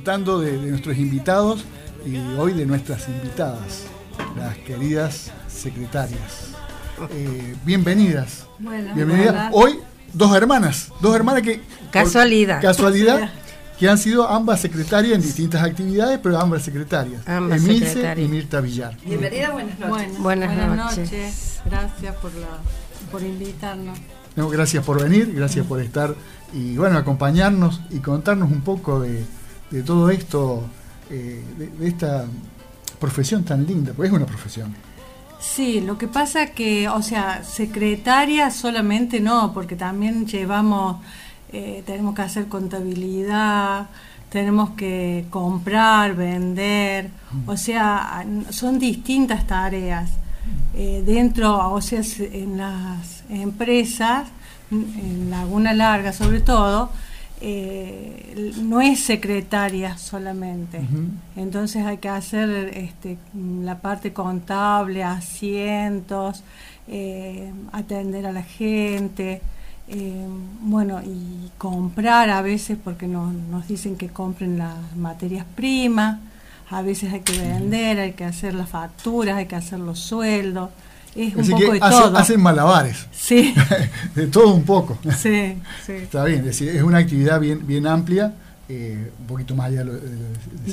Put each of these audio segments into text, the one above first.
Disfrutando de, de nuestros invitados y hoy de nuestras invitadas, las queridas secretarias. Eh, bienvenidas. Bueno, bienvenidas. hola. Hoy dos hermanas, dos hermanas que Casualidad. casualidad que han sido ambas secretarias en distintas actividades, pero ambas secretarias. Ambas Emilce secretarias. y Mirta Villar. Bienvenida, buenas noches. Bueno, Buenas noches. Gracias por, la, por invitarnos. No, gracias por venir, gracias por estar y bueno, acompañarnos y contarnos un poco de, de todo esto, eh, de, de esta profesión tan linda, porque es una profesión. Sí, lo que pasa que, o sea, secretaria solamente no, porque también llevamos, eh, tenemos que hacer contabilidad, tenemos que comprar, vender, o sea, son distintas tareas. Eh, dentro, o sea, se- en las empresas, en Laguna Larga sobre todo, eh, no es secretaria solamente. Entonces hay que hacer este, la parte contable, asientos, eh, atender a la gente, eh, bueno, y comprar a veces porque nos, nos dicen que compren las materias primas, a veces hay que vender, hay que hacer las facturas, hay que hacer los sueldos, es un Así poco que de hace- todo. hacen malabares, Sí, de todo un poco. sí, sí. Está bien, es decir, es una actividad bien, bien amplia, eh, un poquito más allá de, de-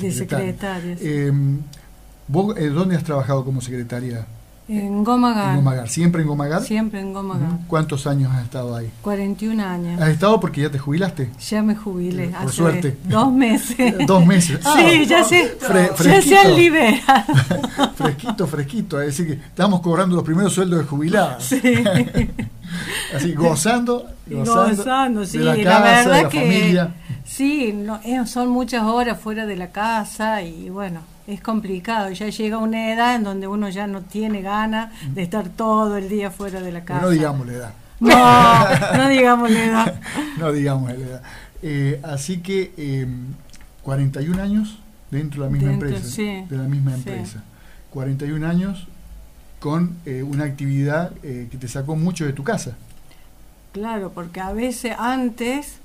de De. Eh, ¿Vos eh, dónde has trabajado como secretaria? En Gomagar, En Gomagar. ¿Siempre en Gomagar? siempre en Gomagar. ¿Cuántos años has estado ahí? 41 años. ¿Has estado porque ya te jubilaste? Ya me jubilé Eh, por suerte. dos meses. Dos meses. Ah, sí, ya se, fre- ya se han liberado. fresquito, fresquito. Es decir, que estamos cobrando los primeros sueldos de jubilados. Sí. Así, gozando, gozando, Gozando, sí, de la la, casa, verdad de la que familia. sí, no, eh, son muchas horas fuera de la casa y bueno, es complicado. Ya llega una edad en donde uno ya no tiene ganas de estar todo el día fuera de la Pero casa. no digamos la edad. No, no digamos la edad. No digamos la edad. Eh, así que eh, 41 años dentro de la misma Dentro, empresa. sí, de la misma sí. empresa. 41 años con eh, una actividad eh, que te sacó mucho de tu casa. Claro, porque a veces antes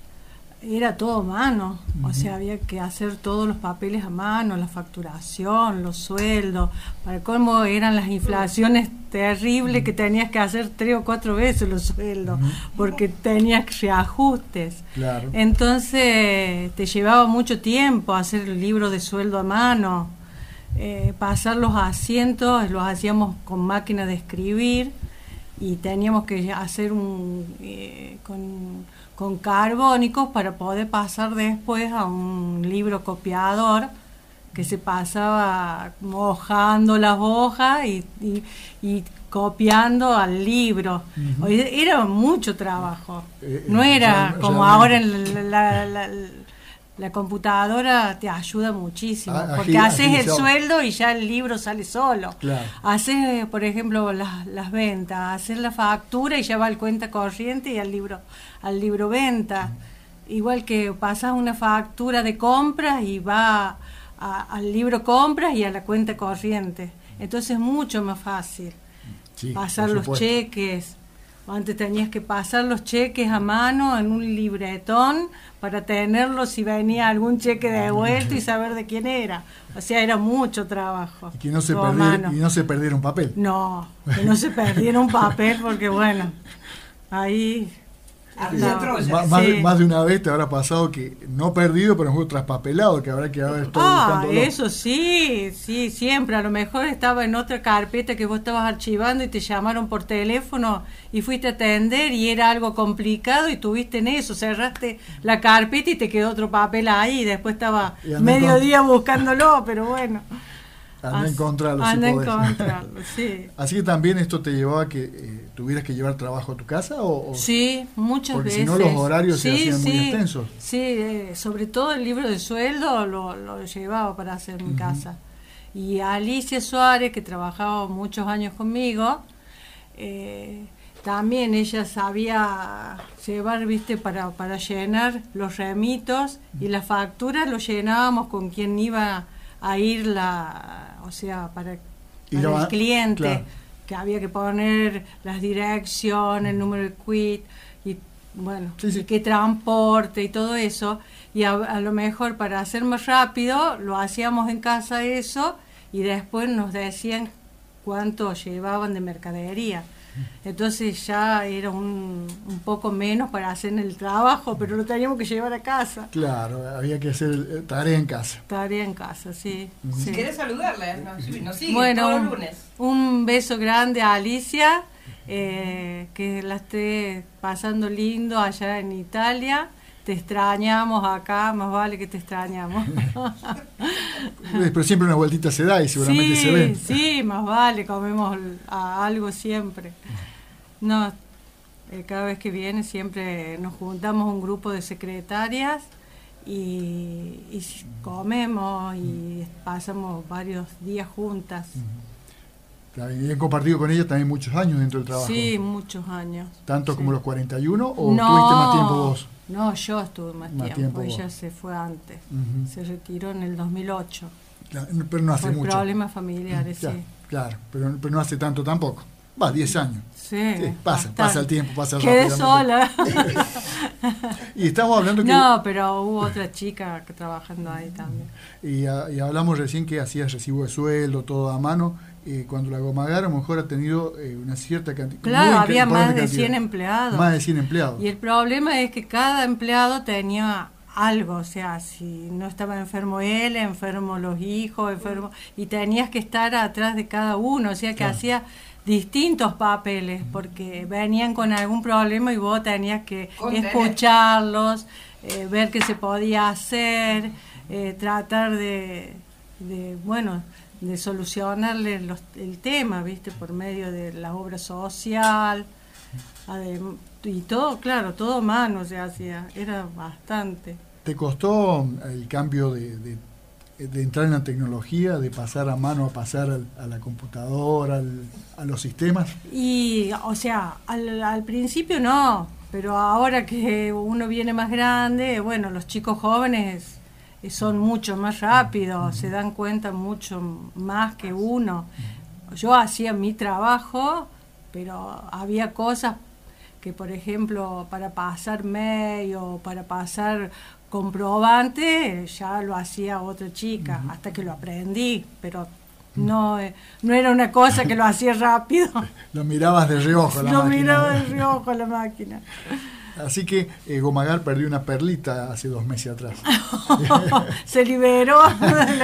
era todo a mano, o sea, había que hacer todos los papeles a mano, la facturación, los sueldos, para cómo eran las inflaciones terribles que tenías que hacer tres o cuatro veces los sueldos, porque tenías reajustes. Claro. Entonces te llevaba mucho tiempo hacer el libro de sueldo a mano, eh, pasar los asientos, los hacíamos con máquina de escribir y teníamos que hacer un eh, con, con carbónicos para poder pasar después a un libro copiador que se pasaba mojando las hojas y, y- y copiando al libro. Era mucho trabajo. Eh, No era como ahora en la, la- la- la computadora te ayuda muchísimo, Ah, porque haces el sueldo y ya el libro sale solo. Claro. Haces, por ejemplo, las, las ventas, haces la factura y ya va al cuenta corriente y al libro, al libro venta. Igual que pasas una factura de compras y va a- al libro compras y a la cuenta corriente. Entonces es mucho más fácil Sí, pasar los cheques. Antes tenías que pasar los cheques a mano en un libretón para tenerlos si venía algún cheque devuelto y saber de quién era. O sea, era mucho trabajo. Y que no se, perdiera, y no se perdiera un papel. No, que no se perdiera un papel porque bueno, ahí Ma- más, de, Sí. más de una vez te habrá pasado que no perdido, pero fue traspapelado, que habrá quedado esto Ah, buscándolo. eso sí, sí, siempre. A lo mejor estaba en otra carpeta que vos estabas archivando y te llamaron por teléfono y fuiste a atender y era algo complicado y tuviste en eso, cerraste la carpeta y te quedó otro papel ahí y después estaba Y medio día buscándolo, pero bueno. Anda a encontrarlo. Anda a encontrarlo, sí. Así que también esto te llevaba a que eh, tuvieras que llevar trabajo a tu casa o, sí, muchas porque veces. Porque si no los horarios se hacían muy extensos. Sí, eh, sobre todo el libro de sueldo lo, lo llevaba para hacer mi casa. Y Alicia Suárez, que trabajaba muchos años conmigo, eh, también ella sabía llevar, viste, para, para llenar los remitos y las facturas lo llenábamos con quien iba a ir la, o sea, para, el cliente, que había que poner las direcciones, el número de quit y bueno, qué transporte y todo eso. Y a, lo mejor para hacer más rápido lo hacíamos en casa eso y después nos decían cuánto llevaban de mercadería. Entonces ya era un, un, poco menos para hacer el trabajo, pero lo teníamos que llevar a casa. Claro, había que hacer eh, tarea en casa. Tarea en casa, sí. Si querés saludarla, nos, sigue bueno, todos los lunes. Un beso grande a Alicia, eh, que la esté pasando lindo allá en Italia te extrañamos acá, más vale que te extrañamos. Pero siempre una vueltita se da y seguramente se ven. Sí, más vale, comemos algo siempre. No, eh, cada vez que viene siempre nos juntamos un grupo de secretarias y, comemos y pasamos varios días juntas. ¿Y han compartido con ella también muchos años dentro del trabajo? Sí, muchos años. ¿Tanto como los 41 o tuviste más tiempo vos? No, yo estuve más, tiempo, ella se fue antes, se retiró en el 2008. pero no hace por mucho. problemas familiares, sí. Claro, pero, pero no hace tanto tampoco. Va, 10 años. Sí, pasa, pasa el tiempo, pasa Quedé sola. y estamos hablando que... No, pero hubo otra chica que trabajando ahí también. Y, y hablamos recién que hacías recibo de sueldo, todo a mano eh, cuando la Gomagar a lo mejor ha tenido eh, una cierta cantidad. Claro, había más de 100 empleados. Más de 100 empleados. Y el problema es que cada empleado tenía algo, o sea, si no estaba enfermo él, enfermo los hijos, enfermo, y tenías que estar atrás de cada uno, o sea que hacía distintos papeles, porque venían con algún problema y vos tenías que escucharlos, eh, ver qué se podía hacer, tratar de, de, bueno, de solucionarle el tema, ¿viste? Por medio de la obra social. Y todo, claro, todo mano se hacía, era bastante. ¿Te costó el cambio de, de, entrar en la tecnología, de pasar a mano a pasar a la computadora, a los sistemas? Y, o sea, al, al principio no, pero ahora que uno viene más grande, bueno, los chicos jóvenes son mucho más rápidos, se dan cuenta mucho más que uno. Yo hacía mi trabajo, pero había cosas que, por ejemplo, para pasar mail o para pasar comprobante, ya lo hacía otra chica, hasta que lo aprendí, pero no, eh, no era una cosa que lo hacía rápido. lo mirabas de reojo la lo máquina. Lo miraba de reojo la máquina. Así que eh, Gomagar perdió una perlita hace dos meses atrás. se liberó.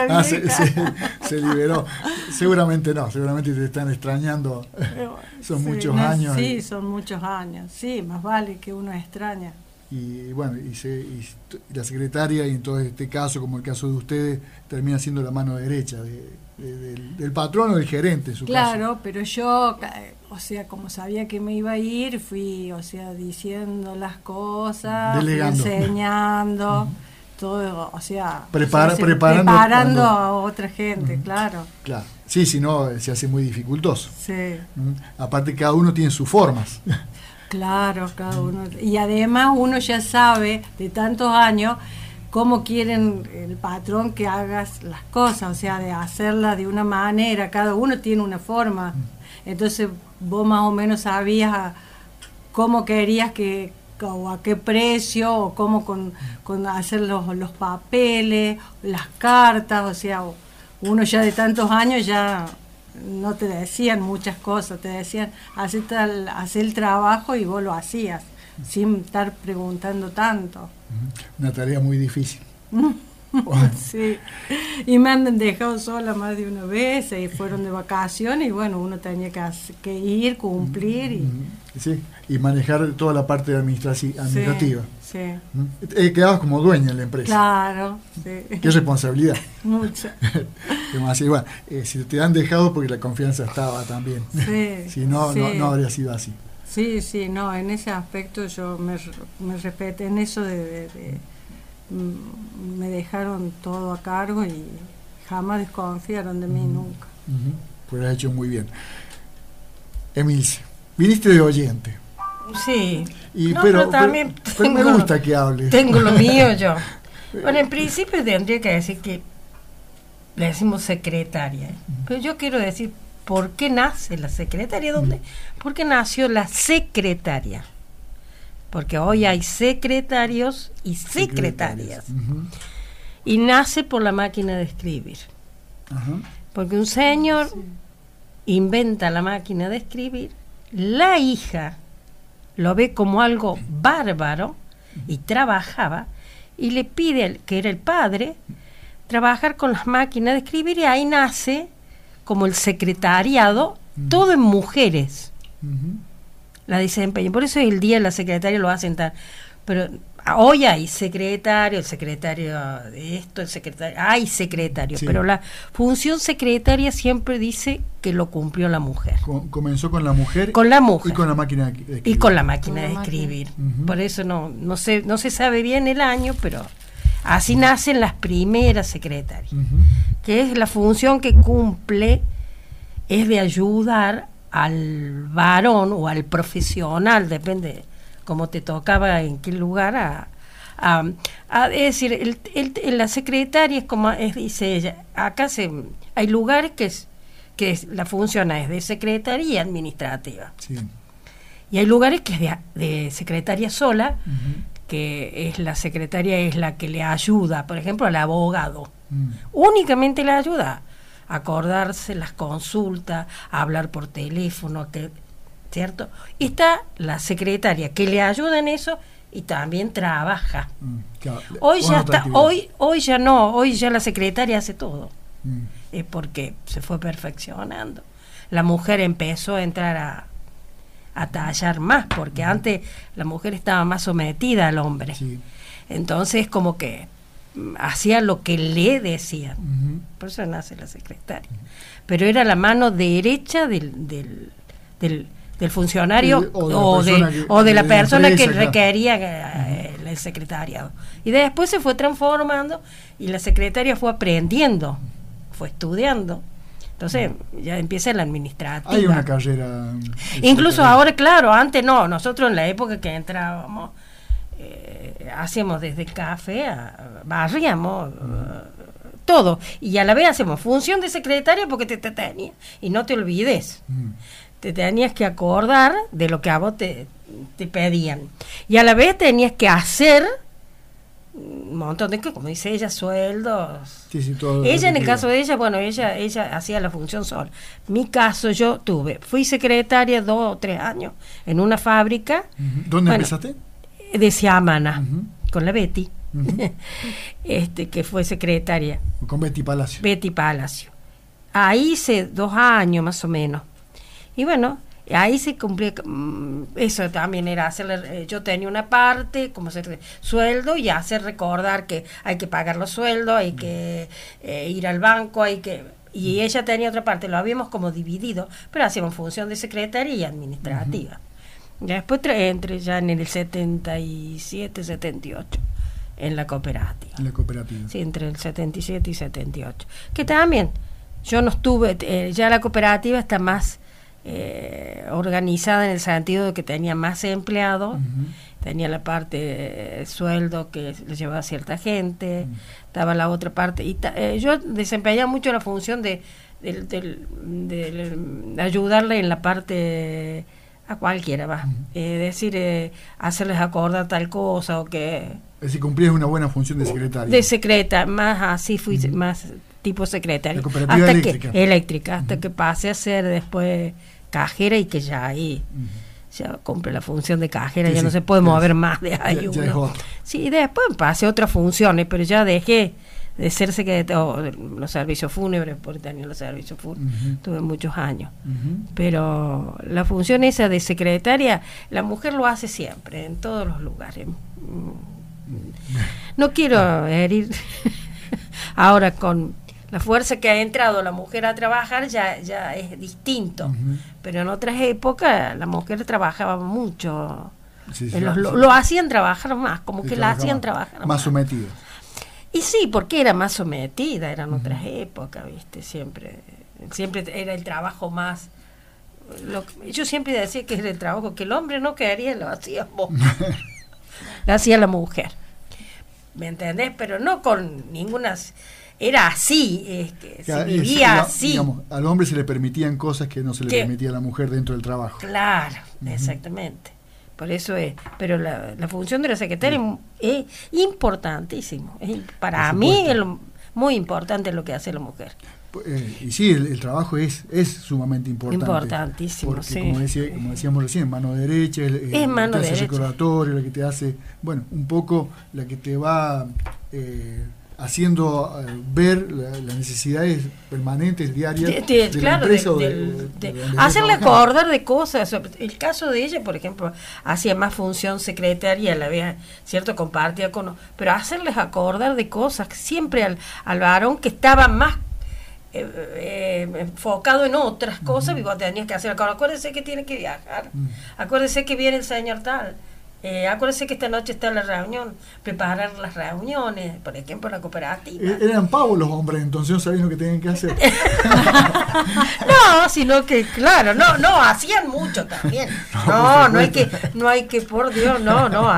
Ah, se, liberó. Seguramente no, seguramente te están extrañando. son muchos años. Sí, son muchos años. Sí, más vale que uno extraña. Y bueno, y, la secretaria, y en todo este caso, como el caso de ustedes, termina siendo la mano derecha del, patrón o del gerente, en su claro, pero yo o sea, como sabía que me iba a ir, fui, o sea, diciendo las cosas, enseñando, todo, o sea, preparando, a otra gente, claro. Claro, sí, si no, se hace muy dificultoso. Sí. Aparte, cada uno tiene sus formas. Claro, cada uno. Y además uno ya sabe de tantos años cómo quieren el patrón que hagas las cosas, o sea, de hacerla de una manera, cada uno tiene una forma. Entonces vos más o menos sabías cómo querías que, o a qué precio, o cómo con, hacer los, los papeles, las cartas, o sea, uno ya de tantos años ya no te decían muchas cosas, te decían, hacer, el trabajo y vos lo hacías, sin estar preguntando tanto. Una tarea muy difícil. sí. Y me han dejado sola más de una vez y fueron de vacaciones y bueno, uno tenía que, ir, cumplir. Y... Sí, y manejar toda la parte administrativa. Sí. Eh, quedabas como dueña en la empresa. Claro, Qué responsabilidad. Mucha. Bueno, eh, si te han dejado porque la confianza estaba también. Sí, si no, no, habría sido así. Sí, sí, no, en ese aspecto yo me, me respeté en eso de, mm, me dejaron todo a cargo y jamás desconfiaron de mí nunca. Pues lo has hecho muy bien. Emilce, viniste de oyente. Sí. Y, pero, también me gusta que hables. Tengo lo mío yo. Bueno, en principio tendría que decir que le decimos secretaria, ¿eh? pero yo quiero decir ¿Por qué nace la secretaria? ¿Dónde? ¿Por qué nació la secretaria? Porque hoy hay secretarios y secretarias. Y nace por la máquina de escribir. Porque un señor inventa la máquina de escribir, la hija lo ve como algo bárbaro y trabajaba y le pide, que era el padre, trabajar con las máquinas de escribir y ahí nace como el secretariado, todo en mujeres. La desempeñan. Por eso el día de la secretaria lo hacen tan. Pero hoy hay secretario, el secretario de esto, el secretario. Hay secretario, pero la función secretaria siempre dice que lo cumplió la mujer. comenzó con la mujer. Con la mujer. Y con la máquina de escribir. Y con la máquina de escribir. Por eso no, no, se, no se sabe bien el año, pero Así nacen las primeras secretarias, que es la función que cumple, es de ayudar al varón o al profesional, depende cómo te tocaba, en qué lugar, a, a, es decir, el, la secretaria es como es, dice ella, acá se, hay lugares que, es, que la función es de secretaría administrativa. Y hay lugares que es de, de secretaria sola, que es la secretaria es la que le ayuda, por ejemplo, al abogado. Mm. Únicamente le ayuda a acordarse las consultas, a hablar por teléfono, que, ¿cierto? Y está la secretaria que le ayuda en eso y también trabaja. Mm, hoy ya está, hoy, hoy ya no, hoy ya la secretaria hace todo. Mm. Es porque se fue perfeccionando. La mujer empezó a entrar a, a tallar más, porque antes la mujer estaba más sometida al hombre. Entonces, como que mm, hacía lo que le decían. Por eso nace la secretaria. Pero era la mano derecha del, del, del, funcionario o de, la persona que requería eh, el secretariado. Y después se fue transformando y la secretaria fue aprendiendo, fue estudiando entonces ya empieza la administrativa. Hay una carrera. Incluso ahora, claro, antes no, nosotros en la época que entrábamos, eh, hacíamos desde café, a, barríamos, eh, todo. Y a la vez hacemos función de secretaria porque te, te tenías. Y no te olvides. Te tenías que acordar de lo que a vos te, te pedían. Y a la vez tenías que hacer un montón de como dice ella, sueldos. ella en el caso de ella, bueno, ella ella hacía la función sola. Mi caso yo tuve, fui secretaria dos o tres años en una fábrica. ¿Dónde empezaste? De Siamana, con la Betty, este que fue secretaria. Con Betty Palacio. Betty Palacio. Ahí hice dos años más o menos. Y bueno, ahí se cumplía, mm, eso también era hacerle, eh, yo tenía una parte como ser sueldo y hacer recordar que hay que pagar los sueldos, hay que eh, ir al banco, hay que... Y ella tenía otra parte, lo habíamos como dividido, pero hacíamos función de secretaria y administrativa. Después entré ya en el 77, 78 en la cooperativa. En la cooperativa. Sí, entre el 77 y 78. Que también, yo no estuve, eh, ya la cooperativa está más eh, organizada en el sentido de que tenía más empleados, tenía la parte de sueldo que le llevaba a cierta gente, estaba la otra parte. y eh, Yo desempeñaba mucho la función de, ayudarle en la parte a cualquiera, va. Eh, decir, hacerles acordar tal cosa o que... Es decir, cumplías una buena función de secretaria. De secreta, más así fui, más tipo secretaria. hasta eléctrica. Que, eléctrica, hasta que pase a ser después cajera y que ya ahí ya cumple la función de cajera, ya no se puede mover más de ahí. sí, después pasé otras funciones, pero ya dejé de ser secretaria, los servicios fúnebres, porque tenía los servicios fúnebres, tuve muchos años. Pero la función esa de secretaria, la mujer lo hace siempre, en todos los lugares. No quiero herir ahora con la fuerza que ha entrado la mujer a trabajar ya, ya es distinto. Pero en otras épocas la mujer trabajaba mucho. lo, hacían trabajar más, como que la hacían trabajar más. Más sometida. Y sí, porque era más sometida, eran otras épocas, ¿viste? Siempre, siempre era el trabajo más... yo siempre decía que era el trabajo que el hombre no quería, lo hacía lo hacía la mujer. ¿Me entendés? Pero no con ninguna era así, se vivía así. al hombre se le permitían cosas que no se le permitía a la mujer dentro del trabajo. Claro, exactamente. Por eso es. Pero la, función de la secretaria es importantísimo. para mí es muy importante lo que hace la mujer. Eh, y sí, el, trabajo es, es sumamente importante. Importantísimo, porque, Como, decíamos recién, mano derecha, el, es mano que derecha. recordatorio, la que te hace, bueno, un poco la que te va eh, haciendo eh, ver las necesidades permanentes, diarias de, la empresa hacerle acordar de cosas. El caso de ella, por ejemplo, hacía más función secretaria, la vez, ¿cierto? Compartía con... Pero hacerles acordar de cosas, siempre al, al varón que estaba más eh, eh, enfocado en otras cosas, y vos tenías que hacer, acuérdese que tiene que viajar, acuérdese que viene el señor tal, eh, acuérdese que esta noche está la reunión, preparar las reuniones, por ejemplo, la cooperativa. Eh, eran pavos los hombres, entonces no sabían lo que tenían que hacer. no, sino que, claro, no, no, hacían mucho también. No, no, hay que, no hay que, por Dios, no, no,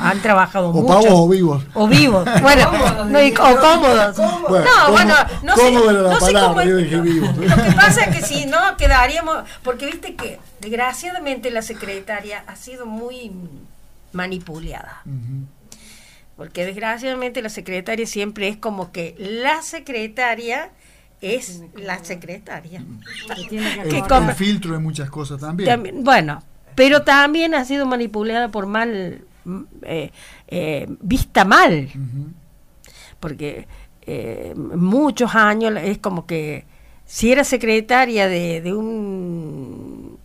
han, trabajado mucho. O pavos o vivos. O vivos, bueno, no, o cómodos. no, bueno, no sé, no sé cómo, Lo que pasa es que si no, quedaríamos, porque viste que desgraciadamente la secretaria ha sido muy manipulada. Porque desgraciadamente la secretaria siempre es como que la secretaria es la secretaria. Que el, filtro de muchas cosas también. Bueno, pero también ha sido manipulada por mal, eh, eh, vista mal. Porque eh, muchos años es como que si era secretaria de un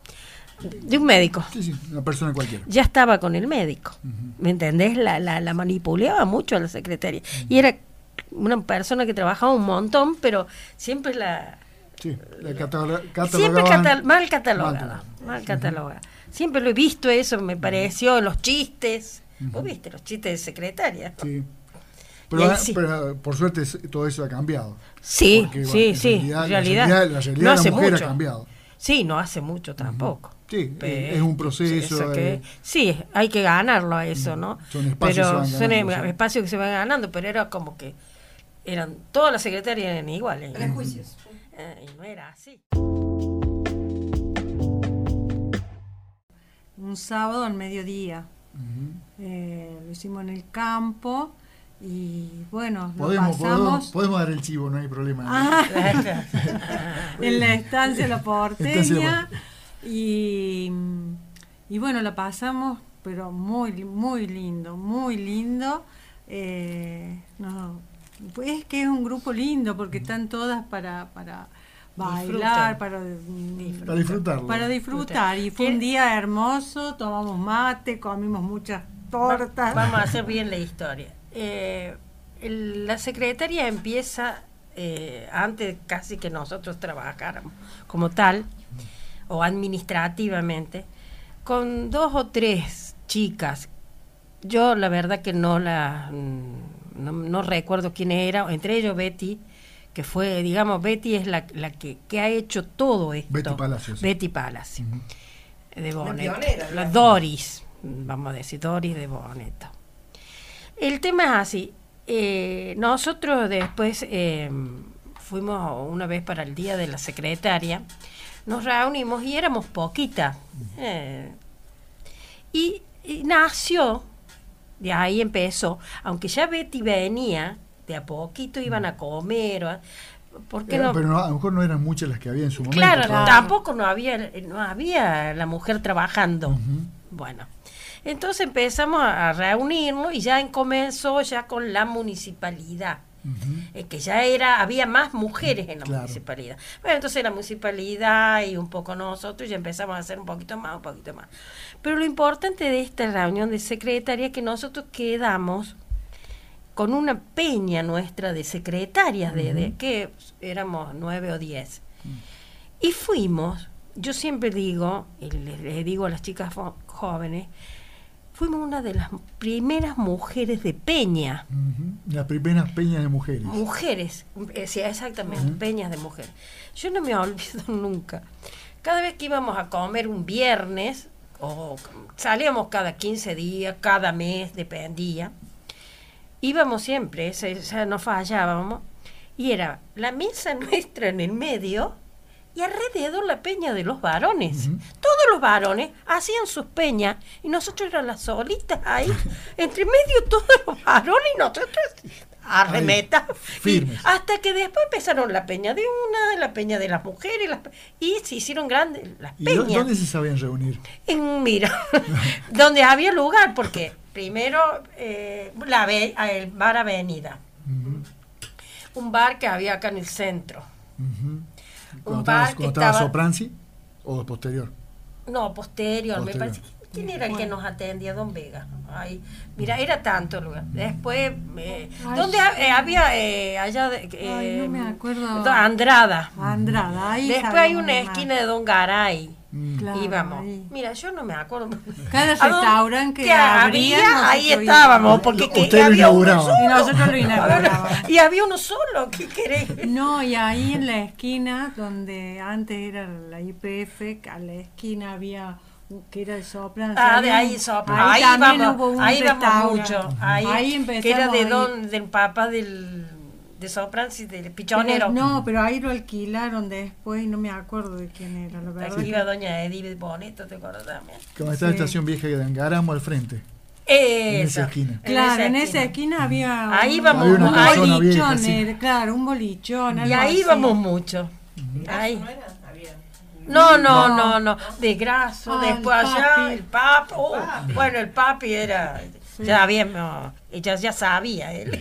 de un médico. Sí, sí, una persona cualquiera. Ya estaba con el médico. ¿Me entendés? La, la, manipulaba mucho a la secretaria. Y era una persona que trabajaba un montón, pero siempre la. Sí, la siempre mal catalogada. Mal, catalogada. Siempre lo he visto eso, me pareció, los chistes. ¿Vos viste los chistes de secretaria? Sí. Pero, por suerte todo eso ha cambiado. Sí, sí, sí. realidad, la realidad, no hace mucho. ha cambiado. Sí, no hace mucho tampoco. Sí, es un proceso. Que, sí, hay que ganarlo a eso, ¿no? Son espacios, pero son espacios que se van ganando, pero era como que eran todas las secretarias eran iguales. Eran juicios. Eh, y no era así. Un sábado al mediodía. Eh, lo hicimos en el campo y bueno, podemos, pasamos... podemos, dar el chivo, no hay problema. Ah. en la estancia La Porteña. Y, y bueno, la pasamos, pero muy, muy lindo, muy lindo. Eh, no, pues que es un grupo lindo porque están todas para, para bailar, para, para disfrutar. Para disfrutar. Y fue un día hermoso, tomamos mate, comimos muchas tortas. Vamos a hacer bien la historia. Eh, la secretaria empieza eh, antes casi que nosotros trabajáramos como tal o administrativamente, con dos o tres chicas. Yo la verdad que no la mm, no, recuerdo quién era, entre ellos Betty, que fue, digamos, Betty es la, la que, que, ha hecho todo esto. Betty Palacios. Betty Palacio. De Boneto. La, Doris, vamos a decir, Doris de Boneto. El tema es así. Eh, nosotros después eh, fuimos una vez para el día de la secretaria nos reunimos y éramos poquitas. Eh, y, nació, de ahí empezó, aunque ya Betty venía, de a poquito iban a comer. ¿Por qué no? Pero a lo mejor no eran muchas las que había en su momento. Claro, tampoco no había, no había la mujer trabajando. Bueno, entonces empezamos a reunirnos y ya comenzó ya con la municipalidad. eh, que ya era, había más mujeres en la municipalidad. Bueno, entonces la municipalidad y un poco nosotros ya empezamos a hacer un poquito más, un poquito más. Pero lo importante de esta reunión de secretaria es que nosotros quedamos con una peña nuestra de secretarias, de, que éramos nueve o diez. Mm. Y fuimos, yo siempre digo, y les digo a las chicas jóvenes, fuimos una de las primeras mujeres de Peña. Las primeras peñas de mujeres. Mujeres, eh, exactamente, peñas de mujeres. Yo no me olvido nunca. Cada vez que íbamos a comer un viernes, o salíamos cada 15 días, cada mes, dependía, íbamos siempre, o sea, no fallábamos, y era la mesa nuestra en el medio y alrededor la peña de los varones. Todos los varones hacían sus peñas y nosotros eran las solitas ahí, entre medio todos los varones y nosotros arremeta. hasta que después empezaron la peña de una, la peña de las mujeres, y se hicieron grandes las peñas. ¿Y dónde se sabían reunir? En, mira, donde había lugar, porque primero eh, la, el bar Avenida, un bar que había acá en el centro un bar que estaba... Sopranzi o posterior? No, posterior, me parece. ¿Quién era el que nos atendía? Don Vega. Ay, mira, era tanto lugar. Después, eh, ¿dónde eh, había eh, allá? De, Ay, no me acuerdo. Andrada. Andrada, ahí Después hay una esquina de Don Garay. Mm. íbamos. Mira, yo no me acuerdo. Cada restaurante que, había, ahí estábamos, porque que, había uno solo. Y nosotros lo inaugurábamos. y había uno solo, ¿qué querés? No, y ahí en la esquina, donde antes era la IPF, a la esquina había que era el Sopran. Ah, de ahí Sopran. Ahí, ahí vamos, ahí vamos mucho. Ahí, ahí que era de don, del papá del de Soprans y de Pichonero. no, pero ahí lo alquilaron después y no me acuerdo de quién era, la verdad. Aquí iba doña Edith Bonito, ¿te acuerdas también? Como está la estación vieja de Angaramo al frente. En esa esquina. Claro, en esa esquina, había ahí vamos un, bolichón, claro, un bolichón. Y ahí vamos mucho. Ahí. No, no, no, no, de graso, ah, después allá, el papi, uh, bueno, el papi era ya habíamos, ella ya sabía él.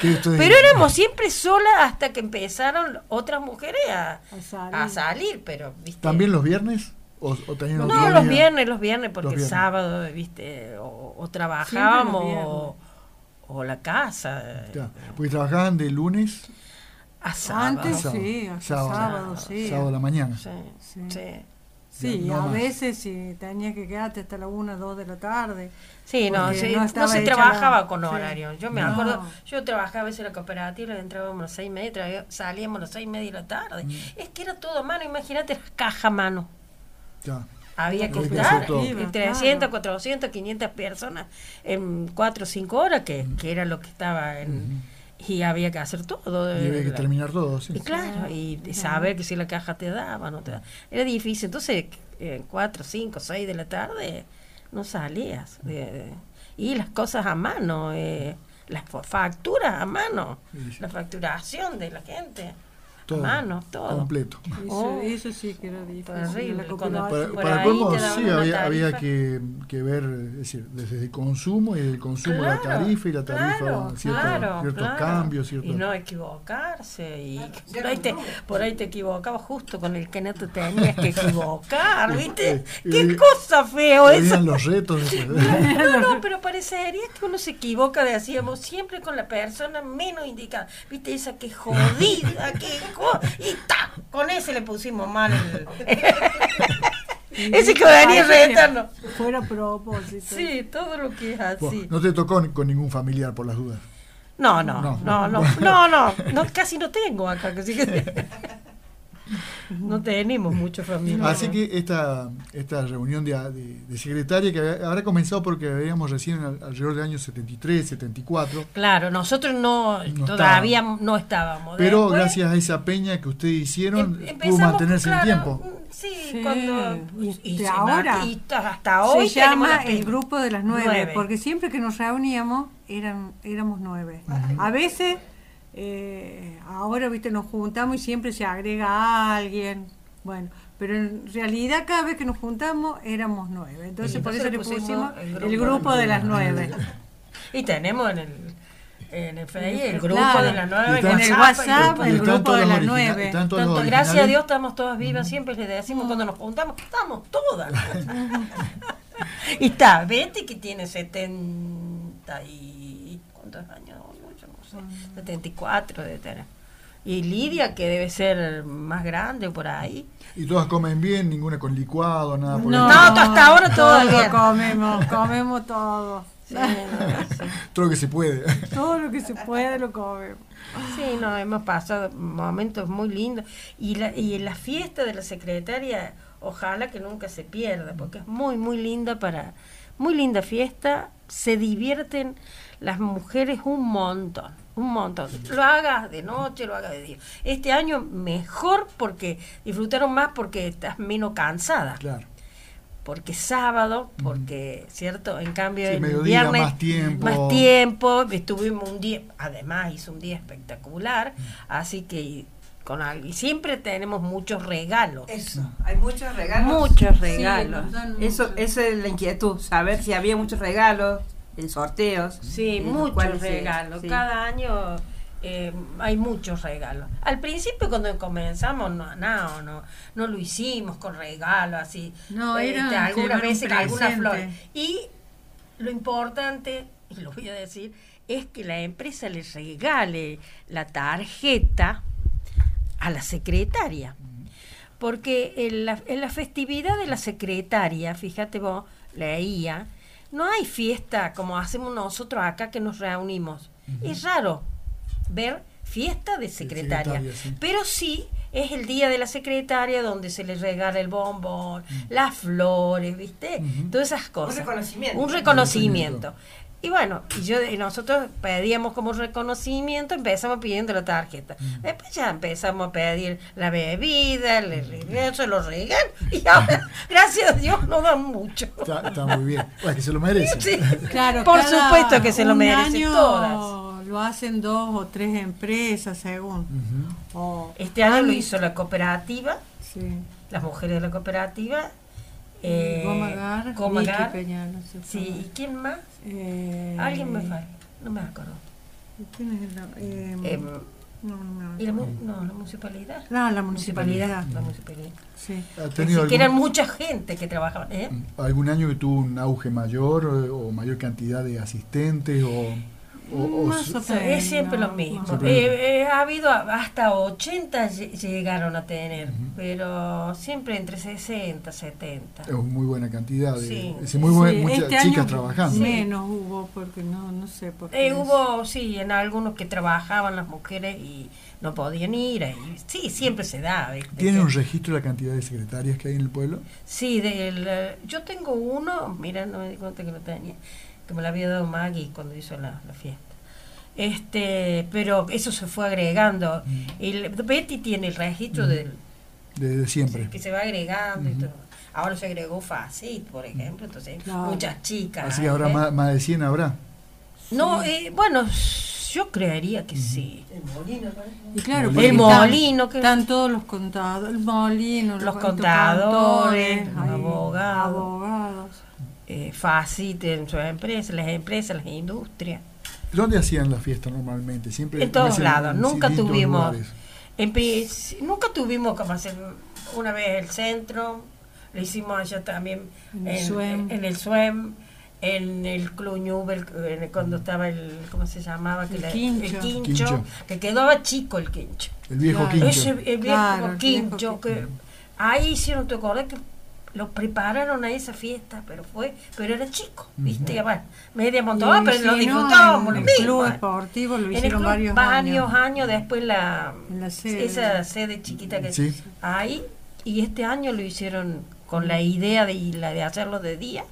pero éramos siempre solas hasta que empezaron otras mujeres a, salir. pero ¿También los viernes? ¿O, no, los viernes, los viernes, porque el sábado, viste, o, trabajábamos o, la casa. Ya. Porque trabajaban de lunes a sábado. Antes sí, sábado, sí. Sábado a la mañana. Sí, sí. Sí, a veces sí, tenía que quedarte hasta la 1, 2 de la tarde. Sí, no, no, se trabajaba con horario. Yo me acuerdo, yo trabajaba a veces en la cooperativa, entrábamos a las 6 y media, salíamos a las 6 y media de la tarde. Mm. Es que era todo a mano, imagínate las cajas a mano. Ya. Había que estar entre 300, 400, 500 personas en 4 o 5 horas, que, que era lo que estaba en y había que hacer todo. Y había que terminar todo, sí. Y claro, y saber que si la caja te daba, no te daba. Era difícil. Entonces, en 4, 5, 6 de la tarde no salías. y las cosas a mano, eh, las facturas a mano, la facturación de la gente todo, todo. Completo. Eso, eso, sí que era difícil. para, cómo sí había, había que, que, ver, es decir, desde el consumo y el consumo la tarifa y la tarifa ciertos cambios. Ciertos... Y no equivocarse. Y por, ahí te, por ahí te equivocabas justo con el que no te tenías que equivocar, ¿viste? ¡Qué cosa feo eso! los retos. no, no, pero parecería que uno se equivoca, decíamos, siempre con la persona menos indicada. ¿Viste? Esa que jodida, que y ta, con ese le pusimos mal ese que venía retarnos. Fuera propósito. Sí, todo lo que es así. no te tocó con ningún familiar por las dudas. No, no, no, no, no, no, no, casi no tengo acá. Así que no tenemos mucho familia. Así que esta, esta reunión de, de, secretaria que habrá comenzado porque veíamos recién alrededor del año 73, 74. Claro, nosotros no, todavía no estábamos. Pero gracias a esa peña que ustedes hicieron, em, pudo mantenerse en el tiempo. Sí, cuando y, ahora hasta hoy se llama el grupo de las nueve, porque siempre que nos reuníamos eran éramos nueve. A veces eh, ahora, viste, nos juntamos y siempre se agrega a alguien. Bueno, pero en realidad cada vez que nos juntamos éramos nueve. Entonces por eso le pusimos el grupo de las nueve. Y tenemos en el, en el Facebook, el grupo de la nueve, en el WhatsApp, el grupo de la nueve. Gracias a Dios estamos todas vivas, siempre les decimos cuando nos juntamos, estamos todas. y está Betty que tiene 70 y... ¿Cuántos años? No sé, 74 de tener. Y Lidia, que debe ser más grande por ahí. ¿Y todas comen bien? ¿Ninguna con licuado? Nada por no, no, hasta ahora todo lo comemos, comemos todo. todo lo que se puede. Todo lo que se puede lo comemos. Sí, no, hemos pasado momentos muy lindos. Y, la, y la fiesta de la secretaria, ojalá que nunca se pierda, porque es muy, muy linda para... Muy linda fiesta, se divierten las mujeres un montón un montón. Lo hagas de noche, lo hagas de día. Este año mejor porque disfrutaron más porque estás menos cansada. Claro. Porque sábado, porque, ¿cierto? En cambio, el viernes. Más tiempo. Más tiempo. Estuvimos un día, además hizo un día espectacular. Así que con y siempre tenemos muchos regalos. Eso, hay muchos regalos. Muchos regalos. eso, esa es la inquietud, saber si había muchos regalos en sorteos. Sí, muchos regalos. Cada año eh, hay muchos regalos. Al principio cuando comenzamos no, no, no, no lo hicimos con regalos así. No, eh, era algunas veces alguna flor. Y lo importante, y lo voy a decir, es que la empresa les regale la tarjeta a la secretaria. Porque en la, en la festividad de la secretaria, fíjate vos, leía, no hay fiesta como hacemos nosotros acá que nos reunimos. Es raro ver fiesta de secretaria, pero sí es el día de la secretaria donde se le regala el bombón, las flores, ¿viste? Todas esas cosas. Un reconocimiento. Un reconocimiento. Y bueno, y yo y nosotros pedíamos como reconocimiento, empezamos pidiendo la tarjeta. Después ya empezamos a pedir la bebida, el regreso, los regalos. Y ahora, gracias a Dios, no dan mucho. Está, muy bien. Pues que se lo merece. Sí, claro. Por supuesto que se lo merecen todas. Lo hacen dos o tres empresas, según. este año lo hizo la cooperativa. Sí. Las mujeres de la cooperativa eh, Gomagar, Gomagar. Peña, sí, ¿y quién más? Eh, Alguien me falta, no me acuerdo. ¿Quién es el, eh, eh, no, no, ¿Y la, no, la municipalidad? No, la municipalidad. La municipalidad. Sí. ¿Ha tenido que eran mucha gente que trabajaba. ¿eh? ¿Algún año que tuvo un auge mayor o mayor cantidad de asistentes? o es siempre lo mismo. Eh, eh, ha habido hasta 80 llegaron a tener, pero siempre entre 60, 70. Es muy buena cantidad, de, muy muchas este chicas trabajando. Menos hubo, porque no, no sé por qué. Eh, hubo, sí, en algunos que trabajaban las mujeres y no podían ir. Y, sí, siempre se da. ¿Tiene un registro de la cantidad de secretarias que hay en el pueblo? Sí, del, yo tengo uno, mira, no me di cuenta que lo tenía que me la había dado Maggie cuando hizo la, fiesta. Este, pero eso se fue agregando. y Betty tiene el registro del de, siempre. Que se va agregando y todo. Ahora se agregó Facit, por ejemplo, entonces muchas chicas. Así que ahora más, más, de 100 habrá. No, eh, bueno, yo creería que sí. El molino, Y claro, el molino. que están todos los contadores, el molino, los, contadores, los abogados. abogados eh, fácil en sus empresas, las empresas, las industrias. ¿Dónde hacían la fiesta normalmente? Siempre en todos lados, nunca tuvimos nunca tuvimos como hacer una vez el centro, lo hicimos allá también en, el SUEM, en el SUEM en el Club Newell, cuando estaba el, ¿cómo se llamaba? El, quincho, que quedaba chico el quincho. El viejo quincho. el viejo quincho, que ahí hicieron, ¿te acordás que lo prepararon a esa fiesta, pero fue, pero era chico, ¿viste? Bueno, media montada, pero lo disfrutábamos. En el club deportivo lo hicieron varios, varios años. después la, esa sede chiquita que sí. ahí, y este año lo hicieron con la idea de, la de hacerlo de día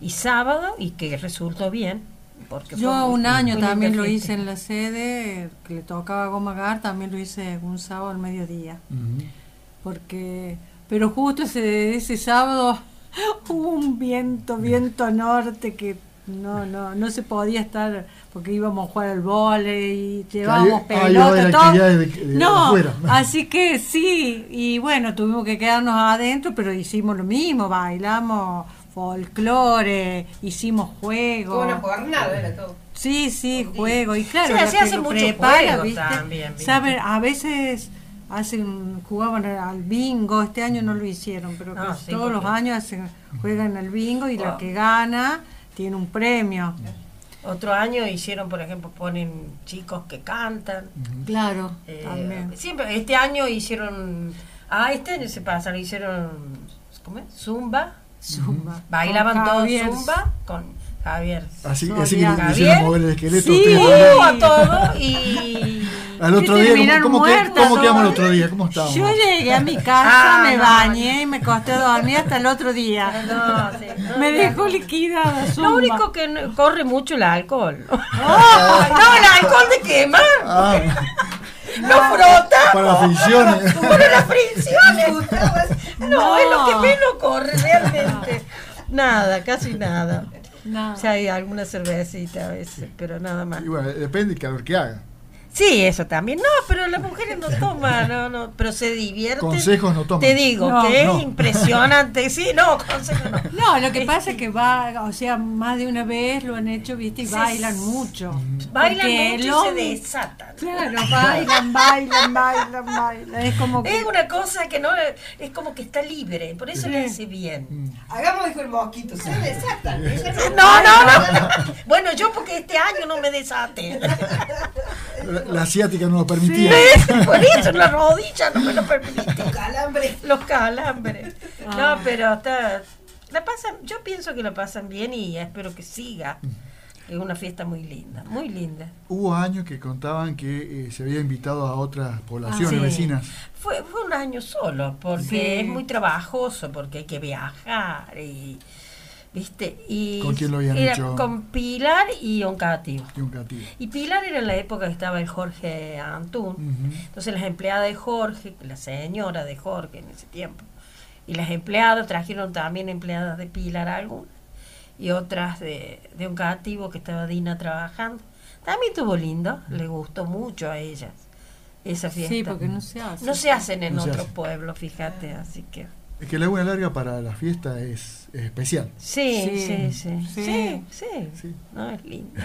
y sábado, y que resultó bien. Porque Yo un año también lo hice en la sede, que le tocaba a Gomagar, también lo hice un sábado al mediodía. Porque pero justo ese, ese sábado hubo un viento, viento norte que no, no, no se podía estar porque íbamos a jugar al vole y llevábamos pelota, todo. no, así que sí, y bueno, tuvimos que quedarnos adentro, pero hicimos lo mismo, bailamos folclore, hicimos juegos. una jornada era todo. Sí, sí, juego. Y claro, Sí, la se que hace lo mucho prepara, juego ¿viste? también, ¿viste? Saben, a veces hacen, jugaban al bingo, este año no lo hicieron, pero No, casi sí, todos los años hacen, juegan al bingo y la que gana tiene un premio. Otro año hicieron, por ejemplo, ponen chicos que cantan. Claro, Eh, también. siempre, este año hicieron, ah, este año se pasa, lo hicieron, ¿cómo es? Zumba. Zumba. Bailaban todos Javier. Zumba con Javier. Así, así que Javier. hicieron mover el esqueleto. Sí. a todo y... Al otro Y día, ¿cómo, cómo, quedamos el otro día? ¿Cómo estábamos? Yo llegué a mi casa, Ah, me no, bañé y me costé dormir hasta el otro día. No, sí, no, me dejó liquidada. Zumba. Lo único que no- corre mucho el alcohol. no, el alcohol de quemar. Ah, No frota. para las fricciones. Para las fricciones. No, es lo que menos corre realmente. Nada, casi nada. No. O sea, hay alguna cervecita a veces, pero nada más. Y bueno, depende del calor que haga. Sí, eso también. No, pero las mujeres no toman, no, no, pero se divierten. Consejos no toman. Te digo No, que no. es impresionante. Sí, no, consejos no. No, lo que pasa es que va, o sea, más de una vez lo han hecho, viste, y Sí, bailan mucho. Bailan mucho y se desatan. Claro, bailan, bailan, bailan, bailan. Es como que... Es una cosa que no es como que está libre, por eso le hace bien. Hagamos dijo el mosquito, se desatan. No, no, no. Bueno, yo porque este año no me desate. La, asiática no lo permitía. Por eso la rodilla no me lo permite. Calambre. Los calambres. Ah. No, pero está. La pasan, yo pienso que la pasan bien y espero que siga. Es una fiesta muy linda, muy linda. Hubo años que contaban que eh, se había invitado a otras poblaciones Sí. vecinas. Fue, fue un año solo, porque Sí. es muy trabajoso, porque hay que viajar y. ¿Viste? Y ¿Con quién lo habían era hecho? Con Pilar y Oncativo. Y. Y Pilar era en la época que estaba el Jorge Antún. Entonces las empleadas de Jorge, la señora de Jorge en ese tiempo, y las empleadas trajeron también empleadas de Pilar algunas, y otras de, de un cativo que estaba Dina trabajando. También estuvo lindo, le gustó mucho a ellas esa fiesta. Sí, porque no se hace. No se hacen en No otros pueblos, fíjate, así que... Es que la laguna larga para la fiesta es, es especial. Sí, sí, Sí, sí, sí, sí. sí, Sí. no, es lindo.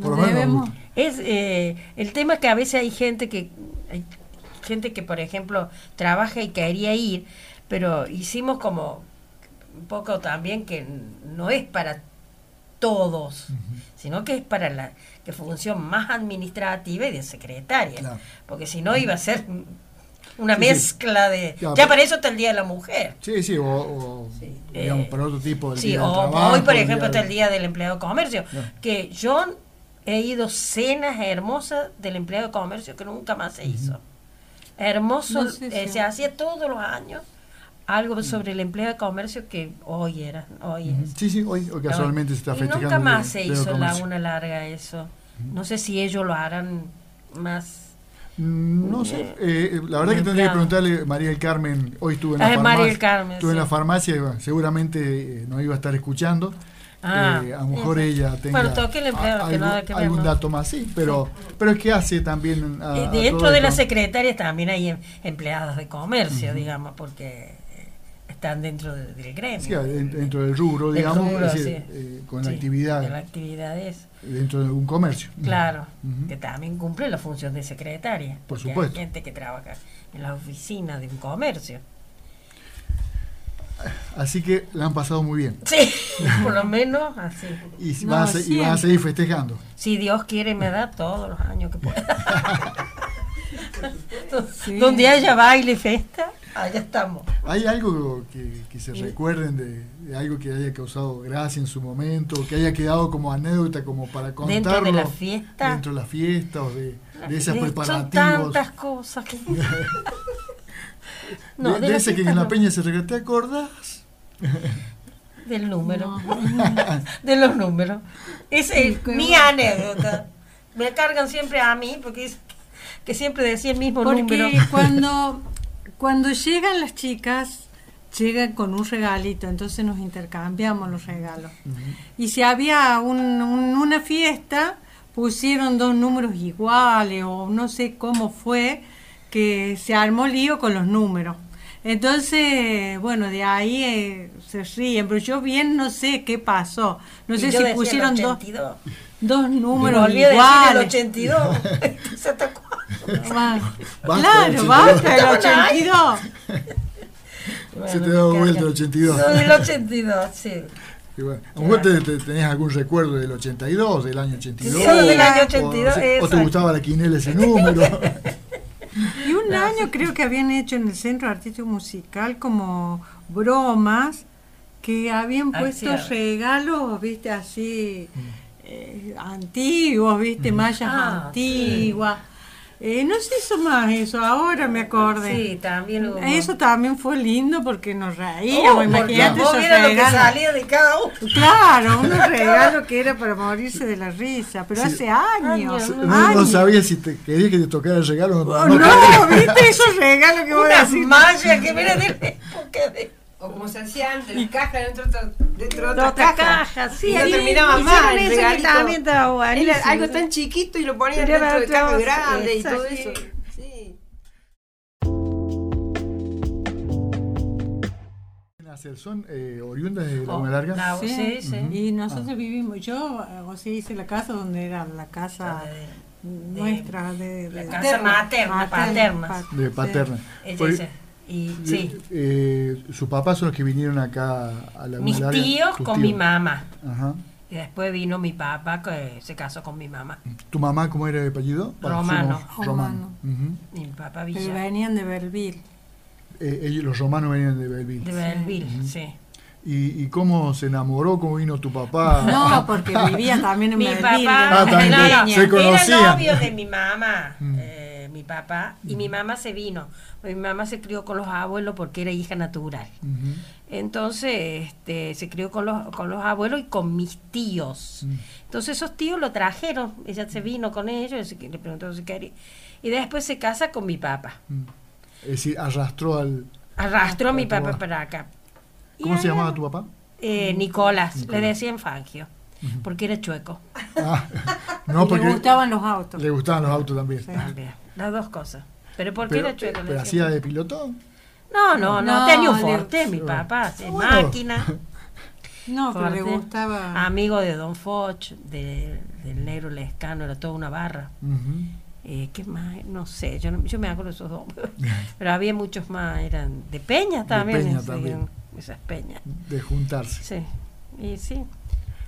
Por lo Nos menos. Es eh, el tema es que a veces hay gente que hay gente que por ejemplo trabaja y quería ir, pero hicimos como un poco también que no es para todos, sino que es para la que función más administrativa y de secretaria, Claro. porque si no iba a ser una Sí, sí. mezcla de ya para eso está el día de la mujer. Sí, sí, o, o, digamos, Eh, para otro tipo de Sí, día o trabajo, hoy, por ejemplo, está el Día del Empleado de Comercio, que yo he ido cenas hermosas del empleado de comercio que nunca más se hizo. Hermoso, No sé eh, se hacía todos los años algo sobre el empleado de comercio que hoy era, hoy es. Sí, sí, hoy, hoy casualmente se está Y festejando. nunca más se hizo la una larga eso. No sé si ellos lo harán más. No sé, eh, la verdad que tendría que preguntarle a María del Carmen, hoy estuve en la Ah, farmacia, María del Carmen, estuve en la farmacia seguramente eh, nos iba a estar escuchando. Ah, Eh, a lo mejor ella tenga Bueno, a- que algún, dato más, sí, pero, pero es que hace también a- Eh, Dentro de las secretarias también hay em- empleadas de comercio, digamos, porque eh, están dentro de- del gremio. Sí, dentro del rubro, digamos, rubro, es decir, sí. eh, con la actividad. de la actividad es, dentro de un comercio. claro, que también cumple la función de secretaria. Por supuesto. Hay gente que trabaja en la oficina de un comercio. Así que la han pasado muy bien. Sí, por lo menos así. Y, No, van, a, y seguir festejando. Si Dios quiere, me da todos los años que pueda. Sí. Donde haya baile y fiesta, allá estamos. ¿Hay algo que, que se recuerden de, de algo que haya causado gracia en su momento, que haya quedado como anécdota, como para contarlo? Dentro de la fiesta. Dentro de la fiesta o de, de Eh, Son preparativos. tantas cosas que... No, de, de de la ese que en la peña se regaló, ¿te acordás? Del número. de los números. Esa es qué mi bueno. anécdota. Me cargan siempre a mí porque es que siempre decía el mismo Porque número. cuando, cuando llegan las chicas, llegan con un regalito, entonces nos intercambiamos los regalos. Y si había un- un- una fiesta, pusieron dos números iguales o no sé cómo fue, que se armó lío con los números. Entonces, bueno, de ahí eh, se ríen, pero yo bien no sé qué pasó. No Y sé yo si pusieron dos. 82. dos Me números de decir el iguales. 82. ¿Se te acuerda? Va- Basta del claro, basta del 82. 82. Se te da vuelta el 82. No, del 82, sí. Y bueno, ¿a vos te, te- tenías algún recuerdo del 82, del año 82? Sí, del año O- 82, O, o te gustaba la quinela ese número. Y un año creo que habían hecho en el Centro Artístico Musical como bromas que habían Ay, puesto regalos, viste, así eh, antiguos, viste, mallas Ah, antiguas. Eh, no se hizo más eso, ahora me acordé. Sí, también hubo. Eso también fue lindo porque nos Oh, reíamos, porque imagínate vos esos vieras lo que regalos. salía de cada uno. Claro, unos regalos que era para morirse de la risa, pero Sí. hace años. Años. No, sabía si te quería que te tocara el regalo o no. Oh, no no, viste esos regalos que voy a Una decir. malla que viene de la época de. O como se hacía antes, la caja dentro, de otra- dentro de otra, otra caja. caja, sí. Y no terminaba más el regalito. también estaba Era algo tan chiquito y lo ponían Pero dentro de caja grande y todo eso. Sí. ¿Son eh, oriundas de Oh, Laguna Larga? la- sí, sí. Y nosotros vivimos, yo, eh, o sea, hice la casa donde era la casa De- nuestra, de, la de- casa materna, paterna. pa- De sí. paterna. Y sí, eh, sus papás son los que vinieron acá a Laguna mis tíos con tíos. mi mamá. Ajá. Y después vino mi papá que se casó con mi mamá. ¿Tu mamá cómo era el apellido? Bueno, Romano. Romano. Y mi papá Pero Villa. venían de Belleville. Eh, ellos, los romanos venían de Belleville. De Belleville, sí. ¿Y, ¿Y cómo se enamoró? ¿Cómo vino tu papá? No, porque vivía también en Mi Belleville. papá, Ah, también, no, no, se conocían. era novio de mi mamá, Mm. eh, mi papá, y mi mamá se vino. Mi mamá se crió con los abuelos porque era hija natural. Entonces, este, se crió con los, con los abuelos y con mis tíos. Entonces esos tíos lo trajeron, ella se vino con ellos, y le preguntó si quería. Y después se casa con mi papá. Es decir, arrastró al... Arrastró a mi papá para acá. Y ¿Cómo se llamaba tu papá? Eh, Nicolás, Nicolás. le decían Fangio, porque era chueco. Ah, Y no, porque le gustaban los autos. le gustaban los autos también. También, las dos cosas. Pero porque Pero, era chueco. le pero hacía de piloto. No, no, no, No, tenía un forte, mi papá, Bueno. máquina. No, pero le gustaba. Amigo de Don Foch, de- del negro Lescano, era toda una barra. Eh, ¿Qué más? No sé, yo, no- yo me acuerdo de esos dos. Pero había muchos más, eran de peñas también. peña ese- también. Esas peñas. De juntarse. Sí, y sí,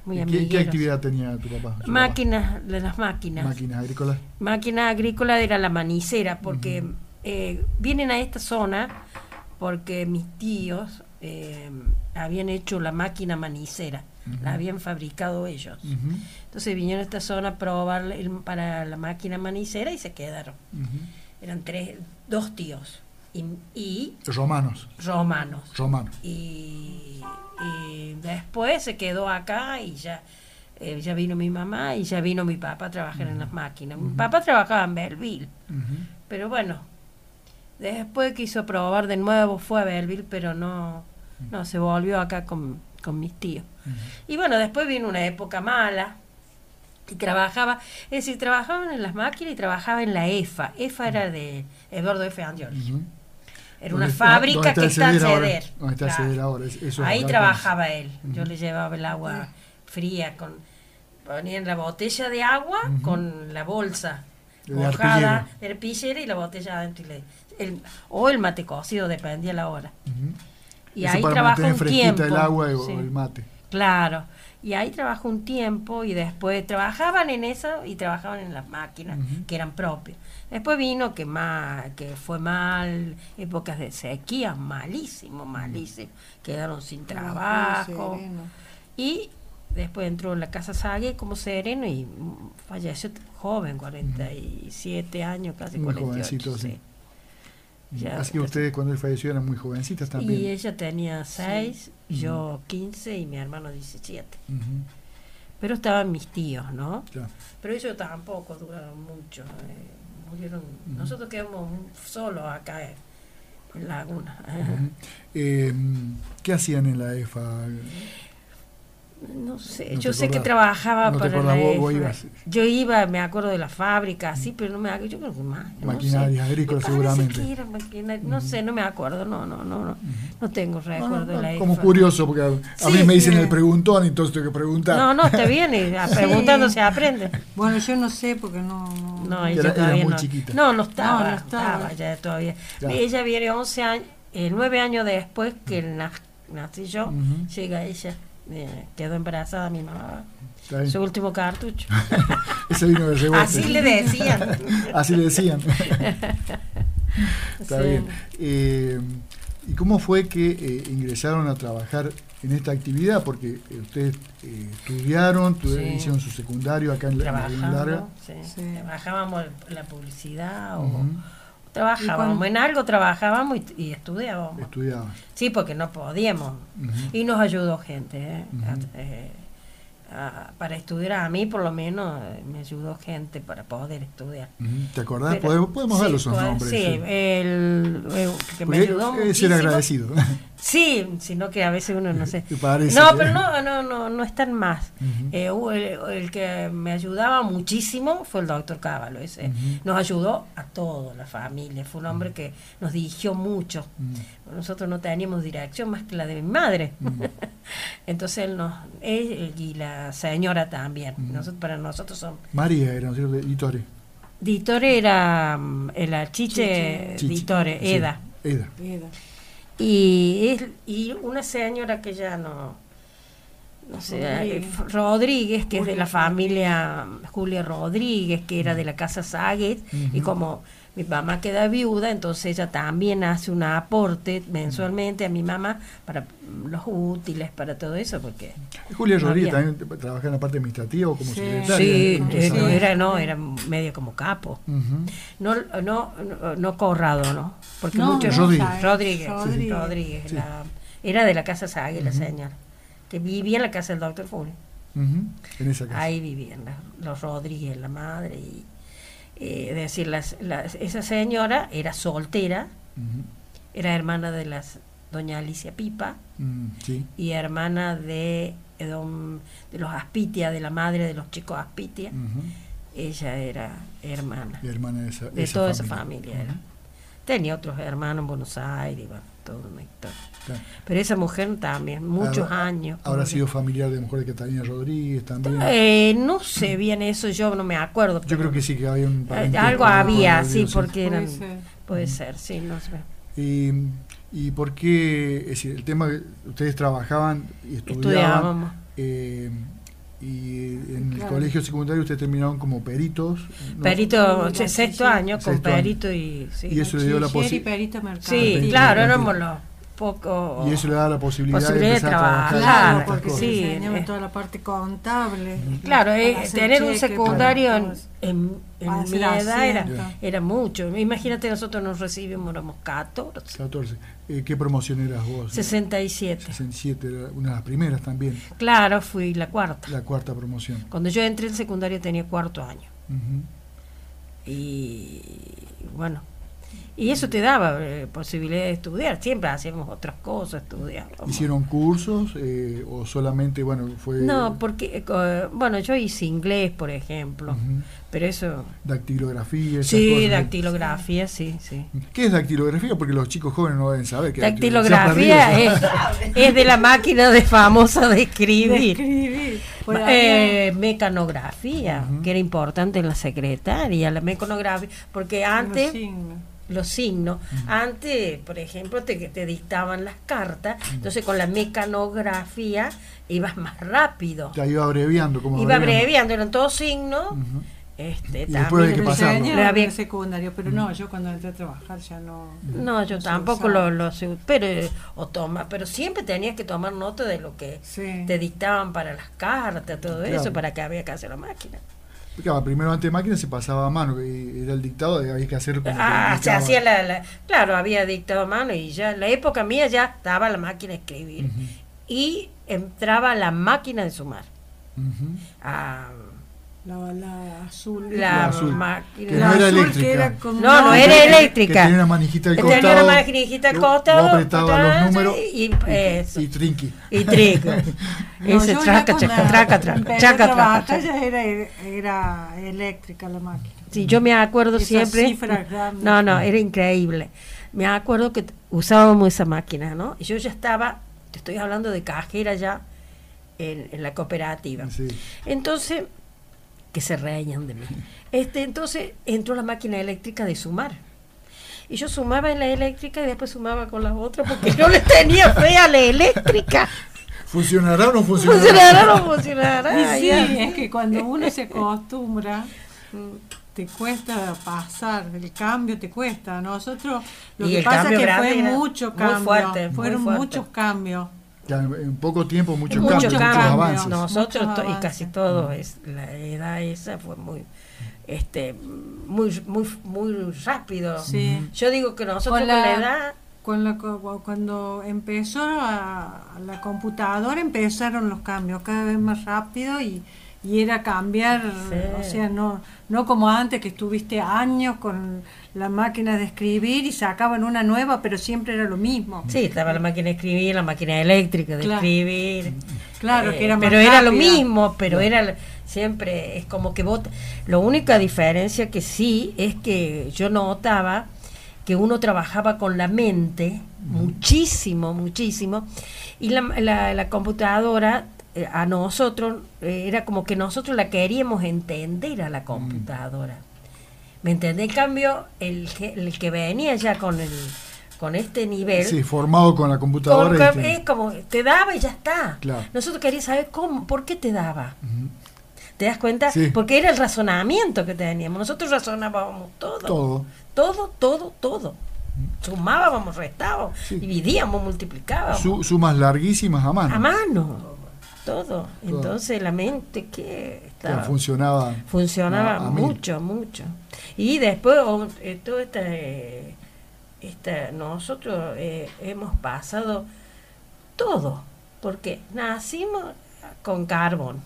muy ¿Y ¿Qué, actividad tenía tu papá? Máquinas, de las máquinas. Máquinas agrícolas. Máquina agrícola era la manicera, porque eh, vienen a esta zona porque mis tíos eh, habían hecho la máquina manicera, la habían fabricado ellos. Entonces vinieron a esta zona a probar el- para la máquina manicera y se quedaron. Eran tres, dos tíos y, y Romanos. romanos. Romanos. Y, y después se quedó acá y ya, eh, ya vino mi mamá y ya vino mi papá a trabajar en las máquinas. Mi papá trabajaba en Belleville, pero bueno, después quiso probar de nuevo, fue a Belleville, pero no, no se volvió acá con, con mis tíos. Y bueno, después vino una época mala y trabajaba, es decir, trabajaban en las máquinas y trabajaba en la EFA. EFA era de Eduardo F. Angioli. Era ¿Dónde una fábrica que está en Ceder Ahí trabajaba él. Yo Ujú. le llevaba el agua fría con ponían la botella de agua con la bolsa De mojada arpillera. del pillera y la botella adentro y le- el- o el mate cocido dependía la hora. Y Eso ahí trabajó un tiempo. el agua o Sí. el mate. Claro. Y ahí trabajó un tiempo y después trabajaban en eso y trabajaban en las máquinas que eran propias. Después vino que más, que fue mal, épocas de sequía, malísimo, malísimo. Quedaron sin trabajo. Y después entró en la casa Sague como sereno y mm, falleció joven, 47 años, casi Muy 48. jovencito, sí. Ya, Así que ustedes cuando él falleció eran muy jovencitas Y también. ella tenía 6, yo 15 y mi hermano 17. Ujú. Pero estaban mis tíos, ¿no? Ya. Pero ellos tampoco duraron mucho. eh, murieron. Nosotros quedamos solos acá eh, en Laguna. Eh, ¿Qué hacían en la EFA? No sé, No yo sé que trabajaba No para acordás, la vos- vos ibas. Yo iba, me acuerdo de la fábrica, sí, pero no me acuerdo, yo creo que más. no Maquinaria sé. agrícola, seguramente. que era maquinaria, no sé, no me acuerdo, no, no, no, no, no tengo recuerdo de la como curioso, porque a, a Sí, mí me dicen sí. el preguntón, entonces tengo que preguntar. No, no, está bien, y a- preguntando se aprende. Bueno, yo no sé porque no. no- No, Era- ella era todavía muy no. chiquita. No, no estaba, No, no estaba, estaba. ya todavía. Ya. Ella viene 11 años, eh, 9 años después que na- nací yo, llega ella, eh, quedó embarazada mi mamá. Su último cartucho. Ese vino de rebote. Así le decían. Así le decían. Está Sí. bien. Eh, ¿Y cómo fue que eh, ingresaron a trabajar en esta actividad? Porque eh, ustedes eh, estudiaron, tu- Sí. hicieron su secundario acá en la en la Laguna Larga. Sí. Sí. Trabajábamos la publicidad o. trabajábamos, en algo trabajábamos y, y estudiábamos. Sí, porque no podíamos. Y nos ayudó gente. ¿eh? Eh, a- para estudiar, a mí por lo menos eh, me ayudó gente para poder estudiar. ¿Te acordás? Pero- podemos podemos sí, ver esos nombres. Sí, el, el que me ayudó es ser agradecido. Sí, sino que a veces uno no sé. Parece No, pero no, no, no, no están más. Eh, el, el que me ayudaba muchísimo fue el doctor Cábalo. Ese. Nos ayudó a toda la familia. Fue un hombre que nos dirigió mucho. Nosotros no teníamos dirección más que la de mi madre. Entonces él nos, él y la señora también. Nosotros, para nosotros son. María era, ¿no es cierto? Editore. Ditore era mm, la chiche, Chichi. Ditore, Sí, Eda. Eda. Era. Y, es- y una señora que ya no, no sé, Rodríguez. eh, Rodríguez, que es de la familia Julia Rodríguez, que era de la casa Saguet, y como mi mamá queda viuda, entonces ella también hace un aporte mensualmente a mi mamá para los útiles, para todo eso, porque... Julia No Rodríguez había. también trabajaba en la parte administrativa o como Sí. secretaria. Sí, Empezaba. eh, era, no, era medio como capo. No, no, no, no Corrado, ¿no? Porque No, muchos no, Rodríguez, Rodríguez. Rodríguez, Sí. Rodríguez, Sí. la- era de la casa Sague, la Ujú. señora, que vivía en la casa del doctor. Ujú. En esa casa. Ahí vivían la- los Rodríguez, la madre. Y, eh, es decir, las- las- esa señora era soltera, era hermana de las doña Alicia Pipa Mm, sí. y hermana de, don- de los Aspitia, de la madre de los chicos Aspitia. Ella era hermana. Y hermana de esa, de esa toda familia. esa familia era. Tenía otros hermanos en Buenos Aires, bueno, toda una historia. Claro. Pero esa mujer también, muchos Habrá- años. Habrá sido familiar de mujer de Catalina Rodríguez también. Eh, no sé bien eso, yo no me acuerdo. Yo creo que sí, que había un Eh, algo había, sí, porque eran, Puede ser. puede ser, sí, no sé. Y, ¿Y por qué? Es decir, el tema que ustedes trabajaban y estudiaban. Estudiábamos. eh, y en el Claro. colegio secundario ustedes terminaron como peritos. ¿no? Perito, Sí, sexto sí. año con Sexto año. perito y... Sí, Y eso le dio la Bachiller y posi- perito mercado. sí claro, éramos los pocos... Y eso le da la posibilidad, Posibilidad de de empezar a trabajar. Claro, porque Sí, enseñaba eh. toda la parte contable. Claro, eh, tener un secundario en, mi edad era, asiento. era mucho. Imagínate, nosotros nos recibimos, éramos 14, 14. Eh, ¿Qué promoción eras vos? 67. 67, era una de las primeras también, Claro, fui la cuarta. la cuarta promoción. Cuando yo entré en secundario tenía cuarto año. Y bueno, y eso te daba eh, posibilidad de estudiar. Siempre hacíamos otras cosas, estudiábamos. ¿Hicieron cursos eh, o solamente, bueno, fue No, porque, eh, bueno, yo hice inglés, por ejemplo, pero eso... dactilografía? esas Sí, cosas? dactilografía, sí, sí. ¿Qué es dactilografía? Porque los chicos jóvenes no deben saber qué Dactilografía es, es de la máquina de famosa de De escribir. ahí, eh, mecanografía, que era importante en la secretaria, la mecanografía, porque antes los signos. antes, por ejemplo, te, te dictaban las cartas, entonces con la mecanografía ibas más rápido, Ya iba abreviando. Como iba abreviando. abreviando, eran todos signos, Ujú. este, Y después hay que también- pasarlo. Había- en secundario, pero no, yo cuando entré a trabajar ya no. No, yo no tampoco usaba. lo, pero eh, o toma, pero siempre tenías que tomar nota de lo que Sí. te dictaban para las cartas, todo Claro. eso, para que había que hacer la máquina. Claro, primero antes de máquina se pasaba a mano, y era el dictado, había que hacer como que Ah, se hacía la, la- claro, había dictado a mano y ya, en la época mía ya estaba la máquina de escribir. Y entraba la máquina de sumar. Ah, La, la azul. La, La azul. máquina. Que La no era azul eléctrica. que era como- No, no, era Que- eléctrica. Que tenía una manijita al Que costado. tenía una maquinita al costado, Vos atrás, los números y- y, eso. y trinqui. Y. No, Ese traca, traca, traca, traca, traca, traca, ya era, era eléctrica la máquina. Sí, yo me acuerdo siempre. cifras grandes. No, no, era increíble. Me acuerdo que usábamos esa máquina, ¿no? Y yo ya estaba, te estoy hablando de cajera ya en, en la cooperativa. Sí. Entonces, que se reían de mí. Este, entonces entró la máquina eléctrica de sumar. Y yo sumaba en la eléctrica y después sumaba con la otra porque no le tenía fe a la eléctrica. ¿Funcionará o no funcionará? Funcionará o no funcionará. Y sí, es que cuando uno se acostumbra, te cuesta pasar, el cambio te cuesta. Nosotros, lo Y que pasa es que fue era mucho muy cambio, fuerte, fueron fuerte. muchos cambios. En poco tiempo, muchos Mucho cambios, muchos avances. Nosotros Muchos y casi todo es la edad esa fue muy este muy muy muy rápido. Sí. Yo digo que nosotros Con con la, edad Con la, cuando empezó a- la computadora empezaron los cambios cada vez más rápido y, y era cambiar, Sí. o sea, no, no como antes que estuviste años con la máquina de escribir y sacaban una nueva, pero siempre era lo mismo. sí, estaba la máquina de escribir, la máquina eléctrica de Claro. escribir. Claro, Eh, que era más pero era lo mismo, pero era siempre es como que vos la única diferencia que sí es que yo notaba que uno trabajaba con la mente muchísimo, muchísimo y la, la- la computadora a nosotros eh, era como que nosotros la queríamos entender a la computadora. ¿Me entendés? En cambio, el, que- el que venía ya con el con este nivel, Sí, formado con la computadora. con- es como, te daba y ya está. Claro. Nosotros queríamos saber cómo, por qué te daba. ¿Te das cuenta? Sí. Porque era el razonamiento que teníamos. Nosotros razonábamos todo. Todo. Todo, todo, todo. Sumábamos, restábamos, Sí. dividíamos, multiplicábamos. Su- sumas larguísimas a mano. a mano. Todo. Entonces la mente que estaba funcionaba. funcionaba a- a mil. mucho, mucho. Y después, eh, todo esta, eh, esta- nosotros eh, hemos pasado todo, porque nacimos con carbón,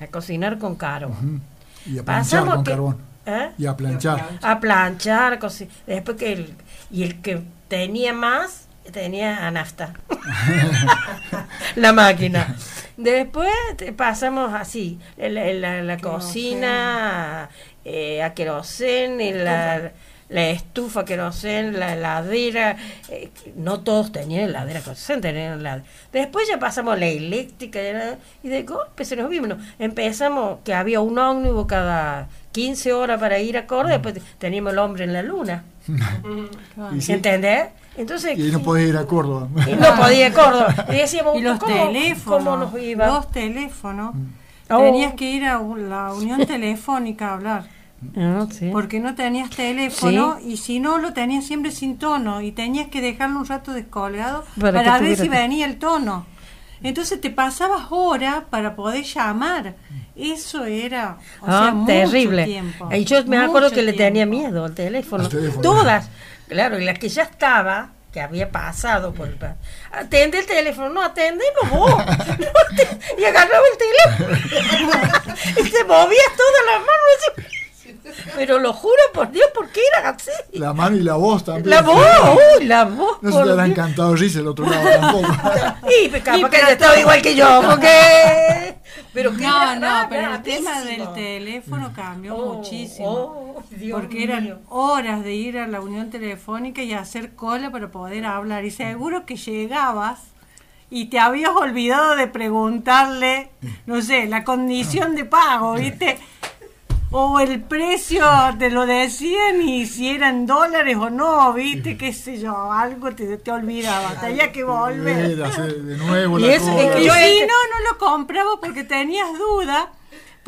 a cocinar con carbón. Ujú. Y a planchar Pasamos con que- carbón. ¿eh? Y a planchar. A planchar, a coci- después que el, y el que tenía más tenía a nafta. La máquina. Después te pasamos así la, la- la cocina eh, a querosén y la, la estufa querosén la heladera eh, no todos tenían heladera querosén tenían heladera. Después ya pasamos la eléctrica y de golpe se nos vimos empezamos que había un ómnibus cada 15 horas para ir a Córdoba después teníamos el hombre en la luna. Y sí. Entonces Y no podés ir a Córdoba. y no podía ir a Córdoba. Y decíamos, Y los ¿cómo, teléfonos, ¿cómo nos iba? los teléfonos, Oh. tenías que ir a la unión telefónica a hablar, Ah, sí. porque no tenías teléfono y si no lo tenías siempre sin tono y tenías que dejarlo un rato descolgado Para ver si venía el tono. Entonces te pasabas horas para poder llamar. Eso era o Ah, sea, mucho terrible. tiempo, Y yo me acuerdo que le tenía miedo al teléfono. Al teléfono. Todas. Claro, y las que ya estaba, que había pasado por el... Atende el teléfono, no, atendelo vos. No, y agarraba el teléfono. y se movía todas las manos. Pero lo juro por Dios, ¿por qué era así? La mano y la voz también. La voz, uy, la voz. No se te habrá encantado risa el otro lado tampoco. Y capaz que ella estaba igual que yo, porque... Pero que No, era no, pero el tema del teléfono cambió Oh, muchísimo. oh, Dios porque eran mío. horas de ir a la unión telefónica y hacer cola para poder hablar. Y seguro que llegabas y te habías olvidado de preguntarle, no sé, la condición de pago, ¿viste? O el precio te lo decían y si eran dólares o no, ¿viste? Qué sé yo, algo te, te olvidaba. Tenía que volver. Era hacer de nuevo Y la eso es que Y yo si este- no, no lo compraba porque tenías duda,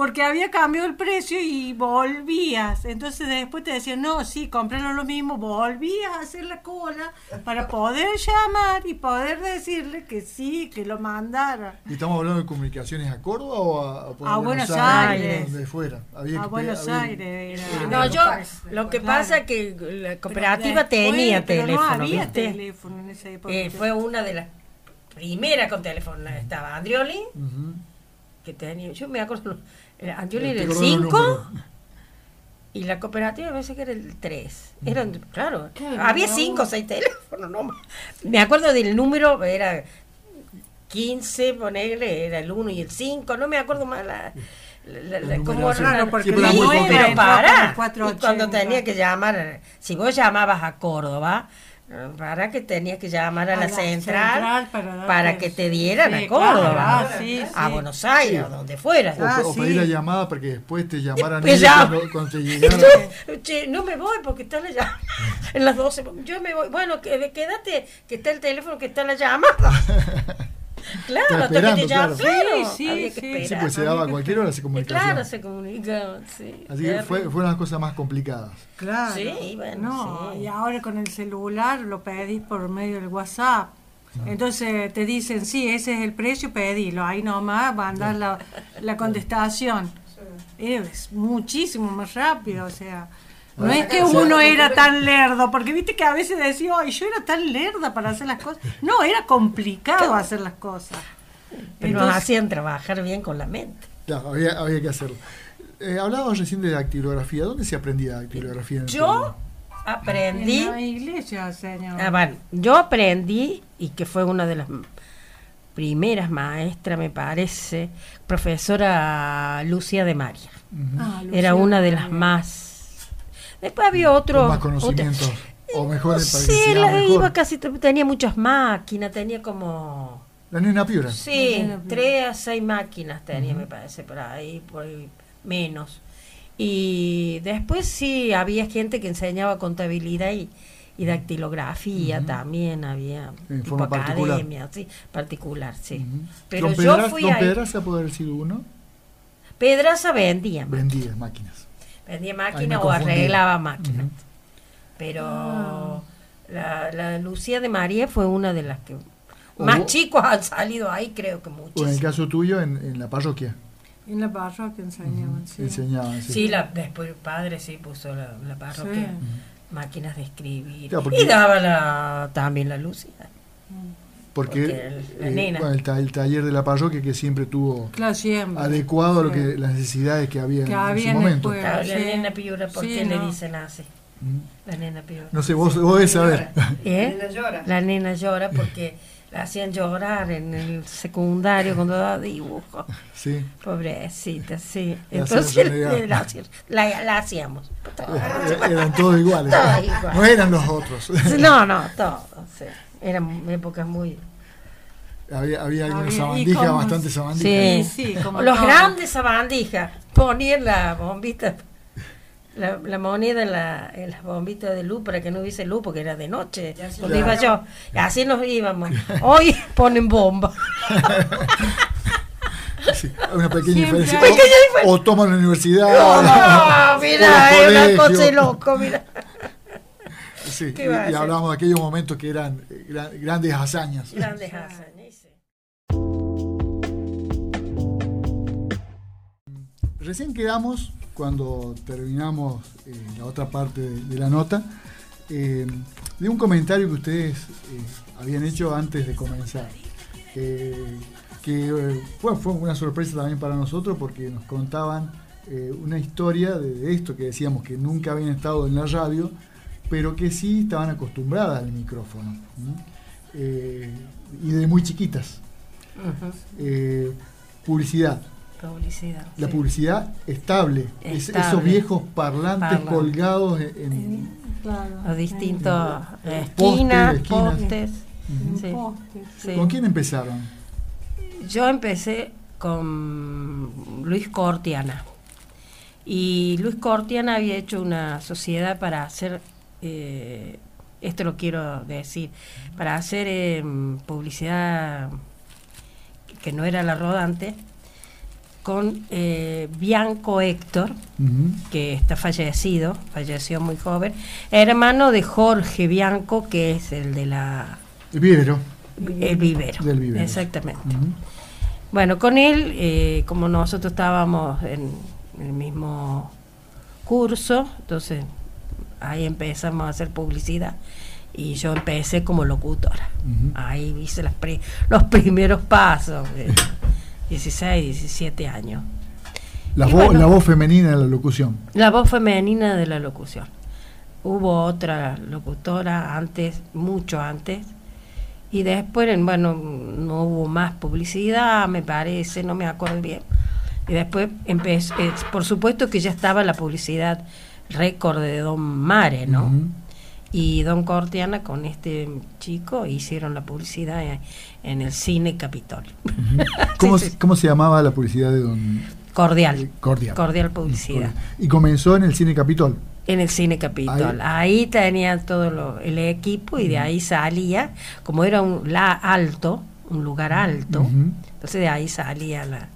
porque había cambiado el precio y volvías. Entonces después te decían, no, sí, compralo lo mismo, volvías a hacer la cola para poder llamar y poder decirle que sí, que lo mandara. ¿Y estamos hablando de comunicaciones a Córdoba o a, por A Buenos Aires. Donde fuera. Había A que- Buenos había- Aires era. No, yo, lo que Claro. pasa es que la cooperativa después- tenía pero teléfono, No había ¿viste? teléfono en esa época. Eh, fue una de las primeras con teléfono. Estaba Andrioli, que tenía, yo me acuerdo, Angioli era el acordás los 5 números. y la cooperativa me parece que era el 3. Eran, claro, Claro, había no. 5 o 6 teléfonos, no más. Me acuerdo del número, era 15, ponerle, era el 1 y el 5, no me acuerdo más la... la- la- era- Claro, porque Sí, pero muy pero para. Y cuando 480. tenía que llamar, si vos llamabas a Córdoba, para que tenías que llamar a, A la, la central, central para que te dieran Sí, a Córdoba, claro, ah, sí, a sí. Buenos Aires, donde fuera. O, Ah, o sí. pedir la llamada para que después te llamaran Después ellos ya- cuando, cuando te llegara. Che, no me voy porque está la llamada. En las 12. Yo me voy. Bueno, que, quédate, que está el teléfono, que está la llamada. Claro, hasta que te llaman. claro. Claro, Sí, sí, había que sí. esperar. Sí, pues se daba a cualquier hora se comunicación. Claro, se comunicaban, sí. Así que fue, fueron las cosas más complicadas. Claro. Sí, bueno, No, sí. y ahora con el celular lo pedís por medio del WhatsApp. Entonces te dicen, sí, ese es el precio, pedilo. Ahí nomás mandar la, la contestación. Es muchísimo más rápido, o sea. No es que uno era tan lerdo, porque viste que a veces decía, ay, yo era tan lerda para hacer las cosas. No, era complicado hacer las cosas. Pero nos hacían trabajar bien con la mente. Claro, había, había que hacerlo. Eh, hablábamos recién de dactilografía. ¿Dónde se aprendía dactilografía? en el Yo aprendí. En la iglesia, señor. Ah, bueno, yo aprendí, y que fue una de las primeras maestras, me parece, profesora Lucia de María. Ah, Era una de las María. más. Después había otro. Con más conocimientos. otra- o mejor, Sí, sea la- mejor. iba casi, tenía muchas máquinas, tenía como. La nena Piura. Sí, tres a seis máquinas tenía, me parece, por ahí, por ahí menos. Y después sí, había gente que enseñaba contabilidad y, y dactilografía también, había En tipo forma particular. academia, sí, particular, sí. Pero Don yo fui Don ahí. Pedraza puede haber sido uno. Pedraza vendía, Vendía máquinas. Vendía máquinas o arreglaba máquinas. Pero Ah. la, la Lucía de María fue una de las que más vos- chicos han salido ahí, creo que O en el caso tuyo, en, en la parroquia. En la parroquia enseñaban, sí. Enseñaban. Sí. Sí, la, después el padre sí puso la, la parroquia, Sí. máquinas de escribir. Claro, Y daba la, también la Lucía. Porque, porque el- la eh, bueno, el, ta- el taller de la parroquia que siempre tuvo Claro, siempre. adecuado a lo que las necesidades que había Que en, había su en momento. pueblo. La, nena Piura, ¿por Sí, qué le dicen así? Mm. La nena Piura. No sé, vos, vos debes saber. ¿Eh? La nena llora. La nena llora porque la hacían llorar en el secundario cuando daba dibujo. sí. Pobrecita, sí. Entonces la, hacían- la- la hacíamos. Eh, Eran todos iguales. Todos iguales. No eran los otros. No, no, todo. sí. Eran épocas muy. Había, había y sabandijas, como- bastante sabandijas. Sí, Sí, sí, como Los todo. grandes sabandijas ponían la bombita, la, la moneda en, la, en las bombitas de luz para que no hubiese luz porque era de noche. Donde iba yo. Y así nos íbamos. Hoy ponen bomba. Sí, una pequeña Siempre diferencia. hay- O- Pequeña diferencia. O, toman la universidad. No, o los mira, es una cosa de loco, mira. Sí, y, ¿Qué va a y hacer? hablábamos de aquellos momentos que eran eh, gra- grandes hazañas. Grandes hazañas. Recién quedamos, cuando terminamos eh, la otra parte de, de la nota, eh, de un comentario que ustedes eh, habían hecho antes de comenzar. Que eh, fue, fue una sorpresa también para nosotros porque nos contaban una historia de, de esto que decíamos que nunca habían estado en la radio, pero que sí estaban acostumbradas al micrófono. Eh, y de muy chiquitas. Eh, publicidad. Publicidad. La sí. publicidad estable, es- Estable. esos viejos parlantes colgados en, en- Claro. Los distintos Eh, esquinas, postes, esquinas. postes. En Sí. postes. Sí. ¿Con quién empezaron? Yo empecé con Luis Cortiana. Y Luis Cortiana había hecho una sociedad para hacer, eh, esto lo quiero decir, para hacer eh, publicidad que no era la rodante, con eh, Bianco Héctor, que está fallecido, falleció muy joven, hermano de Jorge Bianco, que es el de la El vivero. el vivero. Del vivero. Exactamente. Bueno, con él, eh, como nosotros estábamos en el mismo curso, entonces ahí empezamos a hacer publicidad y yo empecé como locutora. Ahí hice las pri- los primeros pasos, de 16, 17 años. La, voz, bueno. la voz femenina de la locución. La voz femenina de la locución. Hubo otra locutora antes, mucho antes, y después, bueno, no hubo más publicidad, me parece, no me acuerdo bien. Y después empezó, eh, por supuesto que ya estaba la publicidad récord de Don Mare, ¿no? Y Don Cortiana con este chico hicieron la publicidad en, en el cine Capitolio. ¿Cómo, Sí, se- sí. ¿Cómo se llamaba la publicidad de Don Cordial. Cordial? Cordial publicidad. Y comenzó en el Cine Capitol. En el cine Capitol. Ahí, tenía todo lo- el equipo y de ahí salía, como era un la alto, un lugar alto, entonces de ahí salía la,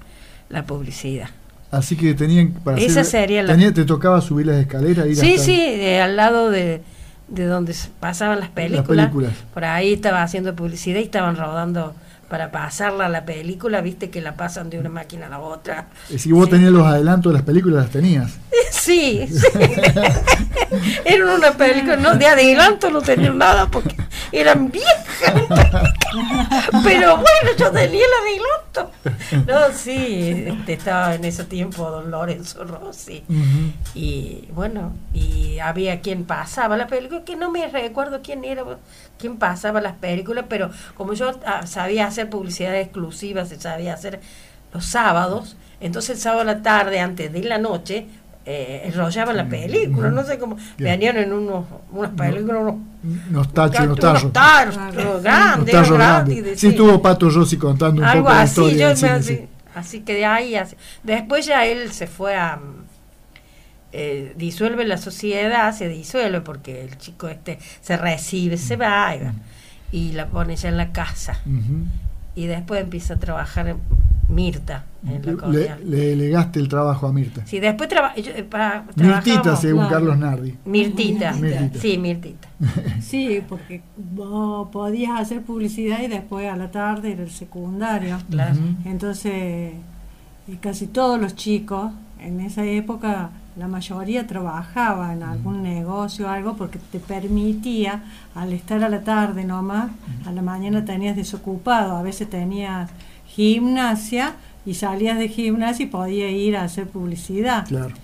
la publicidad. Así que tenían para Esa hacer- sería la- tenía- te tocaba subir las escaleras ir Sí, hasta- sí, de al lado de, de donde pasaban las películas, películas. Por ahí estaba haciendo publicidad y estaban rodando para pasarla a la película, viste que la pasan de una máquina a la otra. Es decir, vos Sí. tenías los adelantos de las películas, las tenías. Sí, sí. Era una película, no, de adelanto no tenían nada porque eran viejas. Pero bueno, yo tenía el adelanto. No, sí, este, estaba en ese tiempo don Lorenzo Rossi. Y bueno, y había quien pasaba la película, que no me recuerdo quién era, quién pasaba las películas, pero como yo ah, sabía hacer publicidad exclusiva, se sabía hacer los sábados, entonces el sábado a la tarde, antes de la noche, eh, enrollaban la película, no sé cómo, Bien. venían en unos, unas películas, unos, Unos tachos, unos unos tarros. tarros Claro. grandes, Unos tarros grandes. de- Sí, estuvo Pato Rossi contando un algo poco la así, historia yo cine, así, sí. así que de ahí así. después ya él se fue a mm, eh, disuelve la sociedad, se disuelve porque el chico este se recibe, se va y, va, y la pone ya en la casa Ujú. Y después empieza a trabajar Mirta en la Le, cordial. le delegaste el trabajo a Mirta. Sí, después traba- yo, eh, para- Mirtita, según claro. Carlos Nardi. Mirtita. Mirtita. Sí, Mirtita. Sí, porque vos podías hacer publicidad y después a la tarde era el secundario. Claro. Entonces, y casi todos los chicos en esa época, la mayoría trabajaba en algún negocio o algo porque te permitía, al estar a la tarde nomás, a la mañana tenías desocupado, a veces tenías gimnasia y salías de gimnasia y podías ir a hacer publicidad. Claro.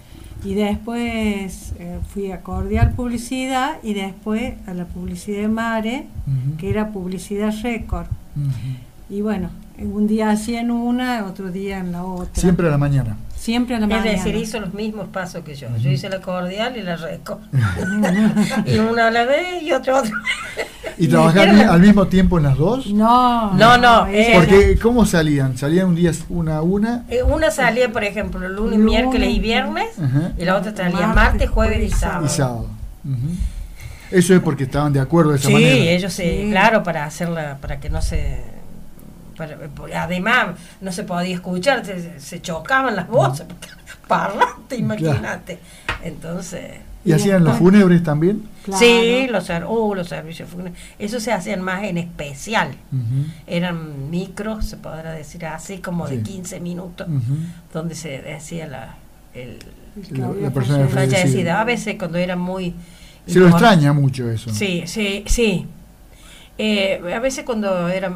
Y después eh, fui a Cordial Publicidad y después a la publicidad de Mare, que era publicidad récord. Y bueno, un día hacían una, otro día en la otra. Siempre a la mañana. Siempre a la Es mañana. decir, hizo los mismos pasos que yo. Yo hice la cordial y la reco. y una a la vez y otra a otra. ¿Y trabajar era- al mismo tiempo en las dos? No, No, no, eh, Porque, ¿cómo salían? ¿Salían un día una a una? Eh, Una salía, por ejemplo, lunes, Lunes. miércoles y viernes, y la otra salía Martes, martes, jueves y y sábado. Y sábado. Eso es porque estaban de acuerdo de esa Sí, manera. ellos sí, Sí. claro, para hacerla, para que no se... además, no se podía escuchar, se, se chocaban las voces, porque parlante, imagínate. Entonces... ¿Y hacían los fúnebres también? Claro. Sí, los, uh, los servicios fúnebres. Eso se hacían más en especial. Eran micros, se podrá decir así, como de Sí. 15 minutos, donde se decía la, el La- la persona. Fallecida. A veces cuando era muy... Se lo extraña mucho eso. Sí, sí, sí. Eh, a veces cuando era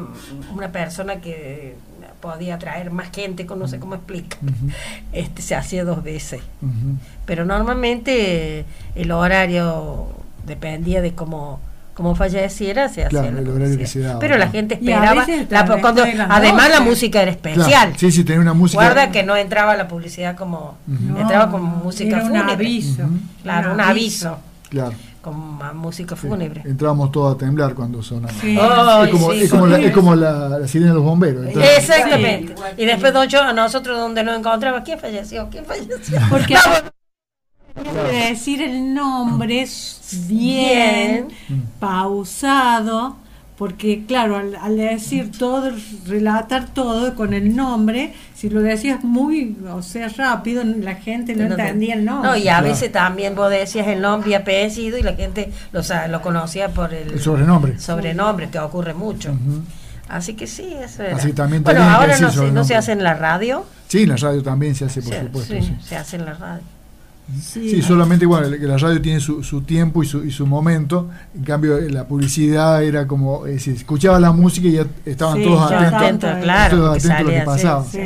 una persona que podía traer más gente, con- no sé cómo explica, este se hacía dos veces. Pero normalmente eh, el horario dependía de cómo, cómo falleciera, se hacía Claro, la el horario que publicidad. se daba, Pero la gente esperaba, la- cuando, además la 12. música era Claro, especial. Sí, sí, tenía una música. Guarda que no entraba la publicidad como entraba con música era un fúnebre. aviso. Claro, un aviso Claro. Con música sí. fúnebre. Entrábamos todos a temblar cuando sonaba. Sí. Ay, es como, sí, es como, la, sí. es como la, la sirena de los bomberos. entonces- Exactamente. Sí. Y después don yo, a nosotros donde nos encontraba, ¿quién falleció? ¿Quién falleció? Porque No, decir el nombre bien, Mm. pausado, porque claro, al, al decir todo, relatar todo con el nombre, si lo decías muy, o sea, rápido, la gente no, No te- entendía el nombre. No, y a Claro. veces también vos decías el nombre y apellido y la gente lo, sa- lo conocía por el, El sobrenombre. sobrenombre, que ocurre mucho. Así que sí, eso era. Así también bueno, ahora no, se, no se hace en la radio. Sí, en la radio también se hace, por se, supuesto. sí, sí. se hace en la radio. Sí, solamente bueno, que la radio tiene su, su tiempo y su, y su momento. En cambio, eh, la publicidad era como, eh, si escuchaba la música y ya estaban Sí, todos ya atentos, atento, claro, todos atentos a lo que pasaba. Sí.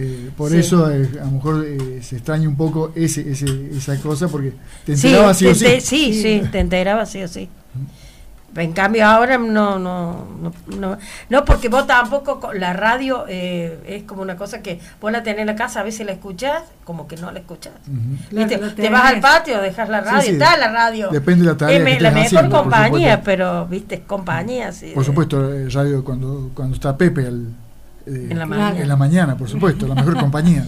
Eh, por eso eh, a lo mejor se extraña un poco ese, ese, esa cosa porque te enterabas sí, o sí. sí, sí, te enterabas sí o sí. En cambio ahora no, no, no, no, no, porque vos tampoco, co- la radio eh, es como una cosa que vos la tenés en la casa, a veces la escuchás, como que no la escuchás. Te vas al patio, dejas la Sí, radio, sí. está la radio. Depende de la tarea Es que la mejor haciendo, compañía, pero, viste, compañía. sí, Por de- supuesto, eh, radio cuando, cuando está Pepe al, eh, En la mañana. en la mañana, por supuesto, la mejor compañía.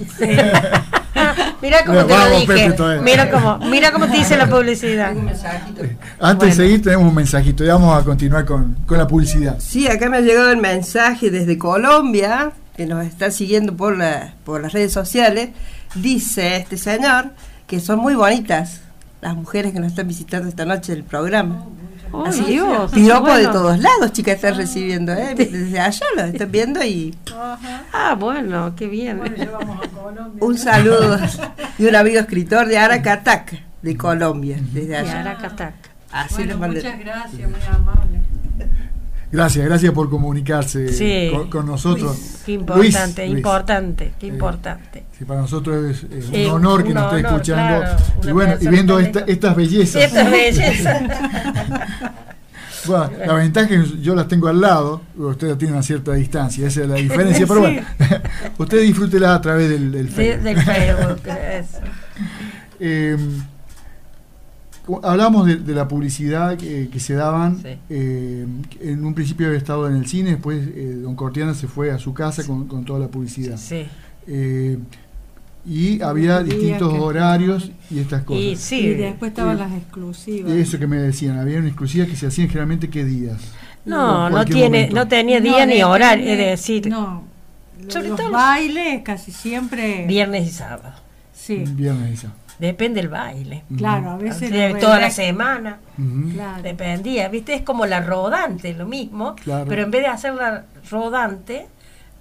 Mira cómo te lo dije. Pepe, todavía. Mira cómo, mira cómo te dice la publicidad. Tengo un mensajito. Antes de seguir tenemos un mensajito y vamos a continuar con, con la publicidad. Sí, acá me ha llegado el mensaje desde Colombia, que nos está siguiendo por, la, por las redes sociales. Dice este señor que son muy bonitas las mujeres que nos están visitando esta noche el programa. Oh, Así, Dios, piropo de todos lados, chicas, están recibiendo, ¿eh? Desde allá lo están viendo y Ah, bueno, qué bien. un saludo de un amigo escritor de Aracatac, de Colombia, desde allá. Aracatac. Así Bueno, muchas gracias, muy amable. Gracias, gracias por comunicarse Sí. con, con nosotros. Qué importante, Luis, Luis. importante, qué Eh, importante. Sí, para nosotros es, es un honor que un nos esté escuchando claro, y bueno y viendo esta- estas bellezas. Esta es belleza. Bueno, la ventaja es que yo las tengo al lado, usted la tiene a una cierta distancia, esa es la diferencia, pero bueno, usted disfrútela a través del, del De- Facebook. del Facebook. eso. Eh, hablamos de, de la publicidad que, que se daban. Sí. eh, en un principio había estado en el cine, después eh, Don Cortiana se fue a su casa con, con toda la publicidad. Sí. Eh, y había distintos que- horarios y estas cosas. Y Y después estaban eh, las exclusivas. Eso que me decían, había una exclusiva que se hacían generalmente qué días. No, no tiene, momento. no tenía No, día ni horario, es decir, No. Sobre los todo bailes casi siempre. viernes y sábado. Sí, Viernes esa. Depende del baile. claro, a veces. De toda la semana. Claro. Dependía, ¿viste? Es como la rodante, lo mismo. Claro. Pero en vez de hacerla rodante,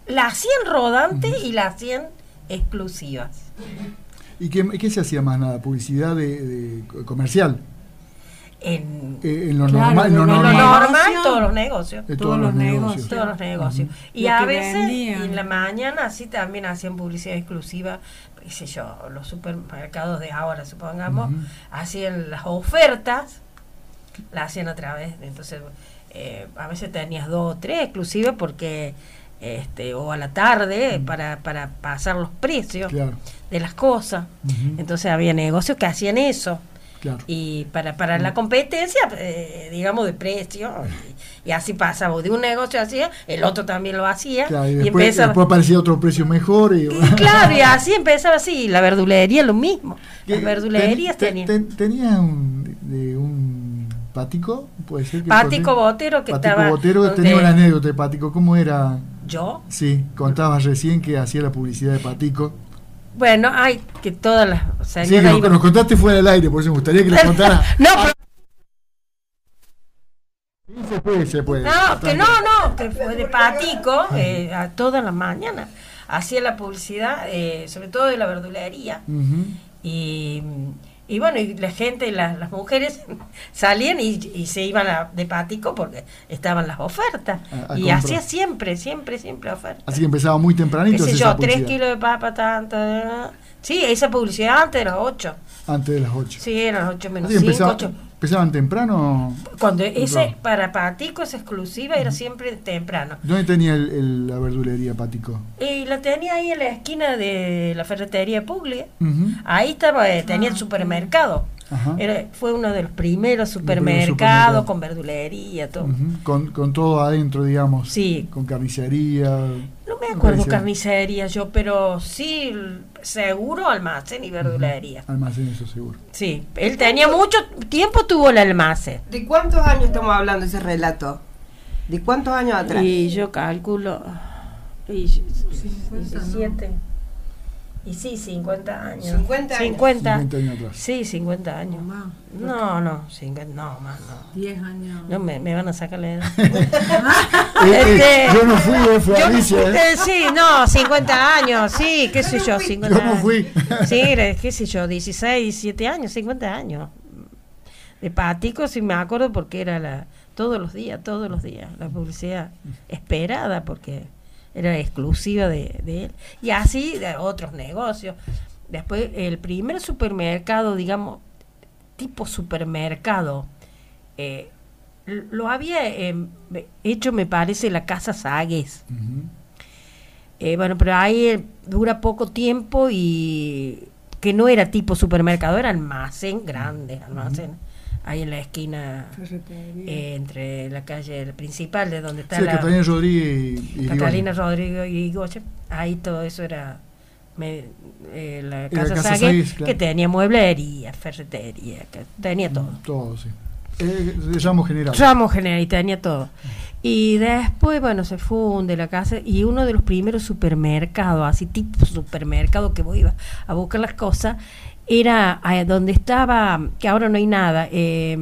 la hacían rodante y la hacían exclusivas. ¿Y qué, qué se hacía más nada? ¿Publicidad de, de comercial? En, Eh, en lo Claro, normal, en lo normal. todos los negocios. de todos los negocios. Todos los negocios. Y Lo a veces, en la mañana, así también hacían publicidad exclusiva, qué sé yo, los supermercados de ahora, supongamos, hacían las ofertas, las hacían a través entonces, eh, a veces tenías dos o tres exclusivas porque, este, o a la tarde, para, para pasar los precios Claro. de las cosas. Entonces había negocios que hacían eso. Claro. Y para, para la competencia, eh, digamos, de precio, y, y así pasaba. De un negocio hacía, el otro también lo hacía. Claro, y y, después, empezaba. después aparecía otro precio mejor. Y, y claro, y así empezaba así. La verdulería lo mismo. Las ¿Qué- verdulerías ten- tenían. ten- tenía un, de un pático, puede ser que Pático Botero que Pático estaba. Botero donde- tenía una anécdota de Pático, ¿cómo era? Yo. Sí, contabas recién que hacía la publicidad de Pático. Bueno, hay que todas las Sí, que nos, contaste fuera del aire, por eso me gustaría que le contara. No, pero- Sí, se puede, se puede. No, que no, no, que fue de patico eh, a todas las mañanas. Hacía la publicidad, eh, sobre todo de la verdulería. Y, y bueno, y la gente, las, las mujeres salían y, y se iban a- de patico porque estaban las ofertas. A- a y hacía siempre, siempre, siempre ofertas. Así que empezaba muy Qué tempranito. sé esa yo, tres kilos de papa, tanto. Sí, esa publicidad antes de las ocho. Antes de las 8. Sí, eran las ocho menos Así que cinco, empezaba- ocho. Empezaban temprano. Cuando ese para patico es exclusiva, era siempre temprano. ¿Dónde tenía el- el- la verdulería Pático? Y la tenía ahí en la esquina de la ferretería Puglia. Ahí estaba, eh, Ah, tenía el supermercado. Ajá. Era, fue uno de los primeros supermercados con verdulería, todo. Con, con todo adentro, digamos. Sí. Con carnicería. No me acuerdo Carnicería. yo, pero sí, seguro almacén y verdulería. Almacén, eso seguro. Sí, él tenía mucho tiempo, tuvo el almacén. ¿De cuántos años estamos hablando ese relato? ¿De cuántos años atrás? Y yo calculo. Y, 17. Y sí, 50 años. 50 años. 50. 50 años atrás. Sí, 50 años. Más, No, no, 50, no, más no. 10 años. No, me, me van a sacar la edad. Eh, eh, Este, yo no fui, eh, fue Yo- Alicia. eh. eh, sí, no, 50 años, sí, qué sé yo, 50 Yo no fui. Sí, era, qué sé yo, 16, 17 años, 50 años. De Patico sí me acuerdo porque era la todos los días, todos los días, la publicidad esperada porque era exclusiva de, de él. Y así de otros negocios. Después, el primer supermercado, digamos, tipo supermercado, eh, lo había eh, hecho, me parece, la Casa Sagues. Eh, bueno, pero ahí eh, dura poco tiempo y que no era tipo supermercado, era almacén grande, almacén. Ahí en la esquina, eh, entre la calle principal, de donde está Sí, la Catalina Rodríguez y, y Catalina. Rodrigo y Goche. Ahí todo eso era me- eh, la casa, Casa Sague, Sagues, claro. que tenía mueblería, ferretería, que tenía todo. Todo, sí. Eh, ramo general. Ramos general y tenía todo. Y después, bueno, se funde la casa y uno de los primeros supermercados, así tipo supermercado que vos ibas a buscar las cosas, era eh, donde estaba, que ahora no hay nada, eh,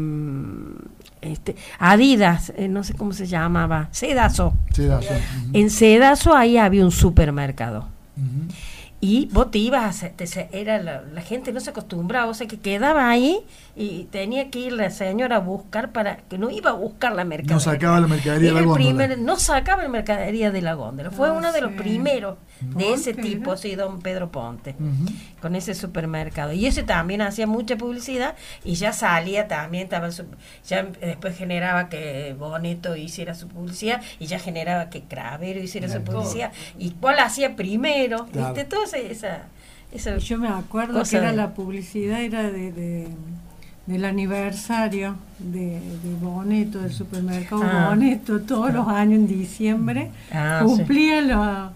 este, Adidas, eh, no sé cómo se llamaba, Sedazo. En Sedazo ahí había un supermercado. Y vos te ibas, te se- era la, la gente no se acostumbraba, o sea que quedaba ahí y tenía que ir la señora a buscar para, que no iba a buscar la mercadería. No sacaba la mercadería de Era la el góndola. primer- no sacaba la mercadería de la góndola. Fue Ah, uno de los primeros de ese tipo, sí, don Pedro Ponte, Ujú. con ese supermercado. Y ese también hacía mucha publicidad y ya salía también, estaba su- ya después generaba que Boneto hiciera su publicidad y ya generaba que Cravero hiciera su publicidad. ¿Y cuál hacía primero? Claro. ¿Viste? Toda esa... esa, Yo me acuerdo que era de- la publicidad, era de, de- del aniversario de, de Boneto, del supermercado Ah. Boneto, todos los años en diciembre, Ah, cumplía lo- los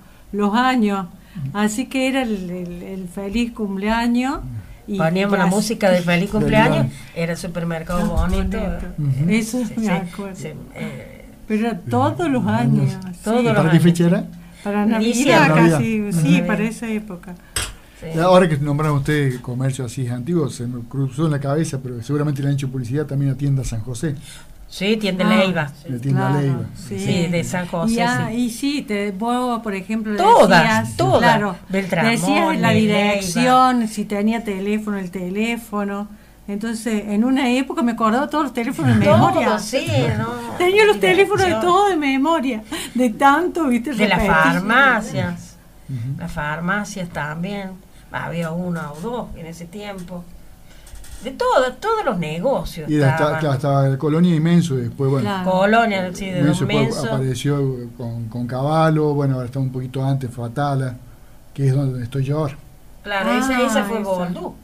años. Así que era el, el- el feliz cumpleaños. Y Poníamos la música de feliz cumpleaños, era el supermercado bonito. Eso Sí, me sí, acuerdo. sí, eh, Pero era todos los años. Todos sí. los ¿Para qué fecha era? Para. Navidad Navidad. casi, sí, para esa época. sí. Ahora que nombraron ustedes comercio así antiguo, se me cruzó en la cabeza, pero seguramente le han hecho publicidad también a tienda San José. Sí, tienda Ah, Leiva. La tienda Claro, Leiva. Sí, de San José, Y, ah, sí. y sí, te, vos, por ejemplo, Todas, decías, todas. claro, Beltramón, decías la Leiva. dirección, si tenía teléfono, el teléfono. Entonces, en una época me acordaba todos los teléfonos de memoria. Todo, sí, ¿no? Tenía los teléfonos de todos de memoria, de tanto, viste, De las farmacias. Las farmacias también. Había una o dos en ese tiempo. De todos, todos los negocios. Y hasta, claro, estaba el Colonia y Menso, y después, bueno, Claro. Colonia, sí, de Menso Menso. apareció con, con Caballo, bueno, ahora está un poquito antes Fatala, que es donde estoy yo ahora. Claro, esa, esa Ah, fue esa. Boldú.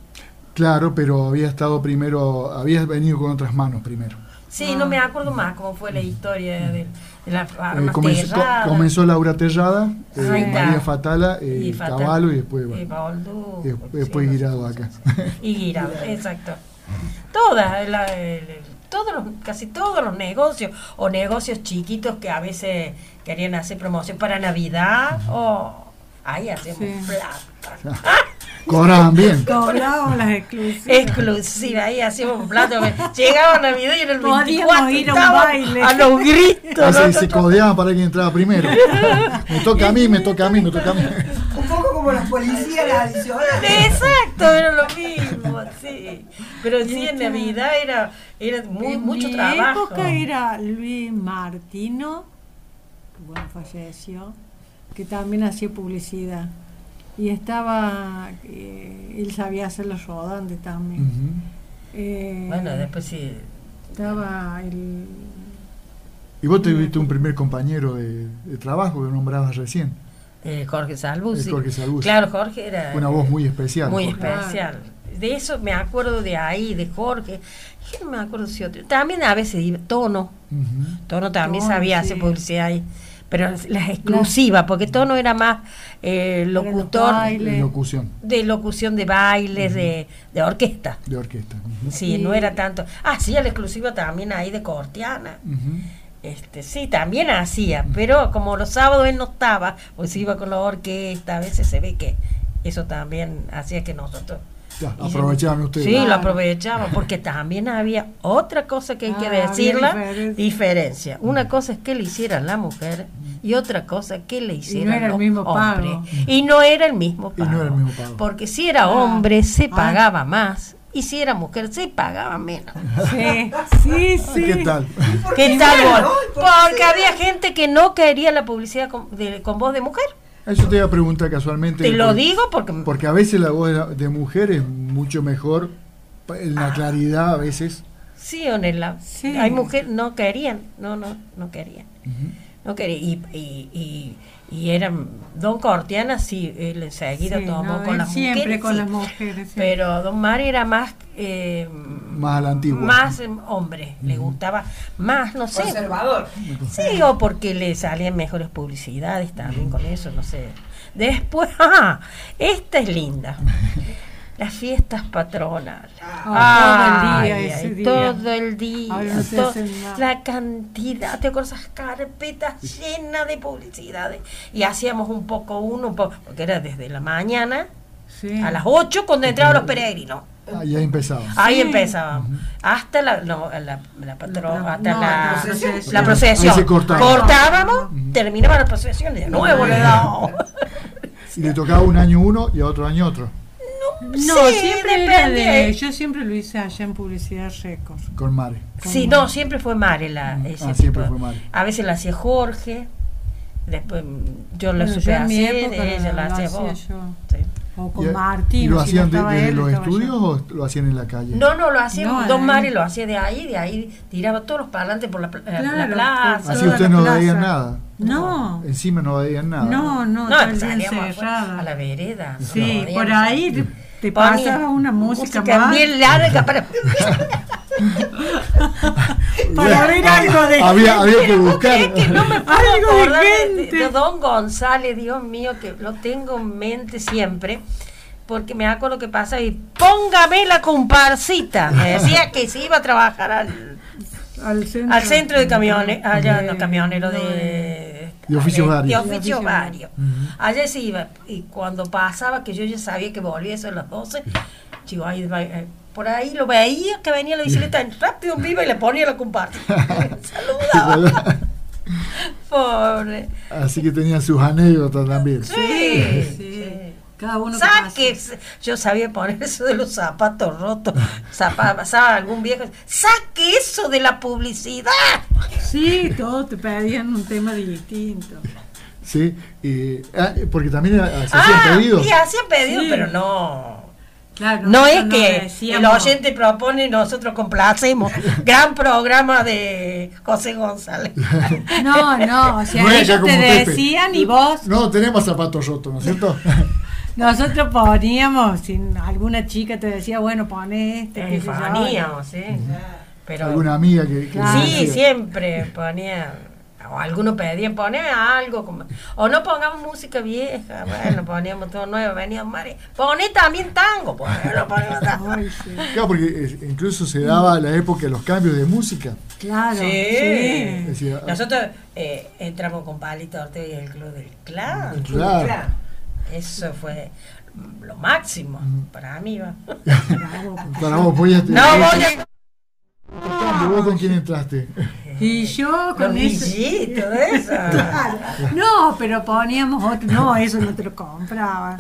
Claro, pero había estado primero, había venido con otras manos primero. Sí, no me acuerdo más cómo fue la historia de, de Eh, comenzó, co- terradas. comenzó Laura Terrada, eh, Ahí está. María Fatala, eh, Y Fatal. Caballo y después, Y bueno, y después, después sí, Guirado acá. Y Guirado, exacto. Todas, la- el- el- todos los, casi todos los negocios o negocios chiquitos que a veces querían hacer promoción para Navidad o ahí hacíamos Sí. plata. Cobraban bien. Cobrábamos las exclusivas. Exclusiva, ahí hacíamos plata. Llegaba Navidad y en el Podíamos 24 ir a un estaban baile. a los gritos. Así ¿no? se codeaban para que entraba primero. Me toca a mí, me toca a mí, me toca a mí. Un poco como los policías las adicionales. Exacto, era lo mismo, sí. Pero sí, en Navidad era, era muy, en mucho mi trabajo. época era Luis Martino, que bueno, falleció, que también hacía publicidad. Y estaba, eh, él sabía hacer los rodantes también. Eh, Bueno, después sí. Estaba el... Y vos tuviste un primer compañero de, de trabajo que nombrabas recién. eh, Jorge Salbus. Eh, Jorge Salbus. Claro, Jorge era. Una voz muy especial. Muy Jorge. especial. De eso me acuerdo de ahí, de Jorge. Yo no me acuerdo si otro. También a veces iba- Tono. Tono también Tono, sabía sí. hacer publicidad ahí. Pero las exclusivas, porque Tono era más eh, locutor bailes. De locución, de locución de bailes, de, de orquesta. de orquesta. Sí, Y- no era tanto. Ah, hacía la exclusiva también ahí de Cortiana. Este, sí, también hacía, pero como los sábados él no estaba, pues iba con la orquesta, a veces se ve que eso también hacía que nosotros... Ya, aprovechaban ustedes. Sí, lo Claro. aprovechamos, porque también había otra cosa que hay que Ah, decirla, diferencia. diferencia. Una cosa es que le hiciera la mujer y otra cosa que le hicieran era el los mismo pago. hombres. Y no era el mismo Y no pago. era el mismo pago. Porque si era Ah. hombre se Ah. pagaba más y si era mujer se pagaba menos. Sí, sí, sí. ¿Qué tal? ¿Qué tal Porque había gente que no quería la publicidad con, de- con voz de mujer. Eso te iba a preguntar casualmente. Te lo porque- digo porque... Porque a veces la voz de- mujer es mucho mejor en Ah. la claridad a veces. Sí, Onela. Sí. Hay mujeres no querían, no, no, no querían. No querían. Y, y, y, y eran, Don Cortiana sí, él enseguida Sí, tomó no, con él las siempre mujeres. con sí. las mujeres, sí. Pero Don Mari era más... eh, Más a la antigua. Más eh, hombre, le gustaba más, no sé. Conservador. Sí, o porque le salían mejores publicidades también con eso, no sé. Después, ah, esta es linda. Las fiestas patronales. Ah, todo el día, Ay, ese ay, día. Todo el día. No la cantidad, te acuerdas esas carpetas llenas de publicidades. Y hacíamos un poco uno, un poco, porque era desde la mañana Sí. a las 8 cuando entraban los peregrinos. Ahí empezaba. Ahí Sí. empezábamos. Hasta la, no, la, la patrona, La- hasta no, la, la procesión. la procesión. Ahí se cortaba. Cortábamos, terminaba la procesión y de nuevo le dábamos. Y le tocaba un año uno y a otro año otro. No, Sí, siempre era depende. de. Yo siempre lo hice allá en Publicidad Records. Con Mare. Sí, no, siempre fue Mare la, ese Ah, siempre fue Mare. A veces la hacía Jorge, después mm, yo lo Bueno, supe hacer, época ella lo- la lo hacía vos. yo. Sí. O ¿Y, con Martín. ¿y lo si no hacían de- desde los yo. estudios o lo hacían en la calle? No, no, lo hacía, No, Don. Mare lo hacía de ahí, de ahí tiraba todos los parlantes por la, la Claro, plaza. Así la no veían nada. No, Encima no veían nada. no, no, No, salíamos a la vereda. Sí, No, por ahí te, pasaba una música, más bien larga para, para ver algo de Había, había que buscar. Que no me puedo Algo de gente. de Don González, Dios mío, que lo tengo en mente siempre, porque me acuerdo que pasa y póngame la comparsita. Me decía que se iba a trabajar al, al centro, al centro de camiones, allá De- no camionero de, De oficios de- varios. De. Allá se iba, y cuando pasaba, que yo ya sabía que volvía eso a las 12, chico, ahí eh, por ahí lo veía que venía la bicicleta en rápido en viva y le ponía la comparsa. Saludaba. Pobre. Así que tenían sus anécdotas también. Sí, sí. sí. Cada uno que Saque, yo sabía poner eso de los zapatos rotos. Zapa- Pasaba algún viejo, saque eso de la publicidad. Sí, todos te pedían un tema distinto. Sí, y, ah, porque también ah, se hacían Ah, pedidos. y hacían pedidos, Sí. pero no. Claro, No es que decíamos- el oyente propone y nosotros complacemos. Gran programa de José González. No, no, o sea, No es ellos te decían y vos, No, tenemos zapatos rotos, ¿no es cierto? nosotros poníamos, si alguna chica te decía, bueno, pone este, Eh, poníamos, sí. Pero, Alguna amiga que, que Claro. Sí, decía. siempre ponía, o algunos pedían, poneme algo, como- o no pongamos música vieja, bueno, poníamos todo nuevo, venía Mari, poné también tango, bueno, ponemos tango. Ay, sí. Claro, porque eh, incluso se daba la época de los cambios de música. Claro, Sí. sí. Decía, ah, Nosotros eh, entramos con Palito Ortega y el Club del Clan. Claro. Eso fue lo máximo para mí. ¿va? Para vos podías No voy a... ¿Y vos con quién entraste? Y yo Los con eso. No, pero poníamos otro, no, eso no te lo compraban.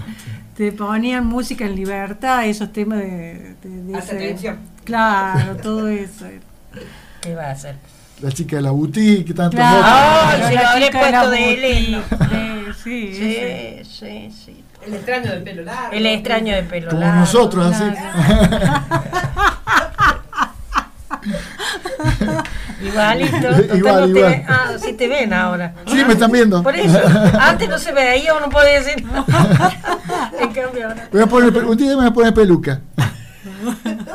Te ponían música en libertad, esos temas de, de- de ese-. Claro, todo eso. ¿Qué va a hacer? La chica de la boutique, tantos Claro, otros. Ay, la se lo habré de puesto de Elena. de- sí. Sí, sí, sí. El extraño del pelo largo. El extraño de pelo Como largo. nosotros, así. Igualito. Igual, te igual. ven- Ah, sí te ven ahora. Sí, me están viendo. Por eso, antes no se veía, uno podía decir. en cambio ahora. Voy a poner, un día me voy a poner peluca.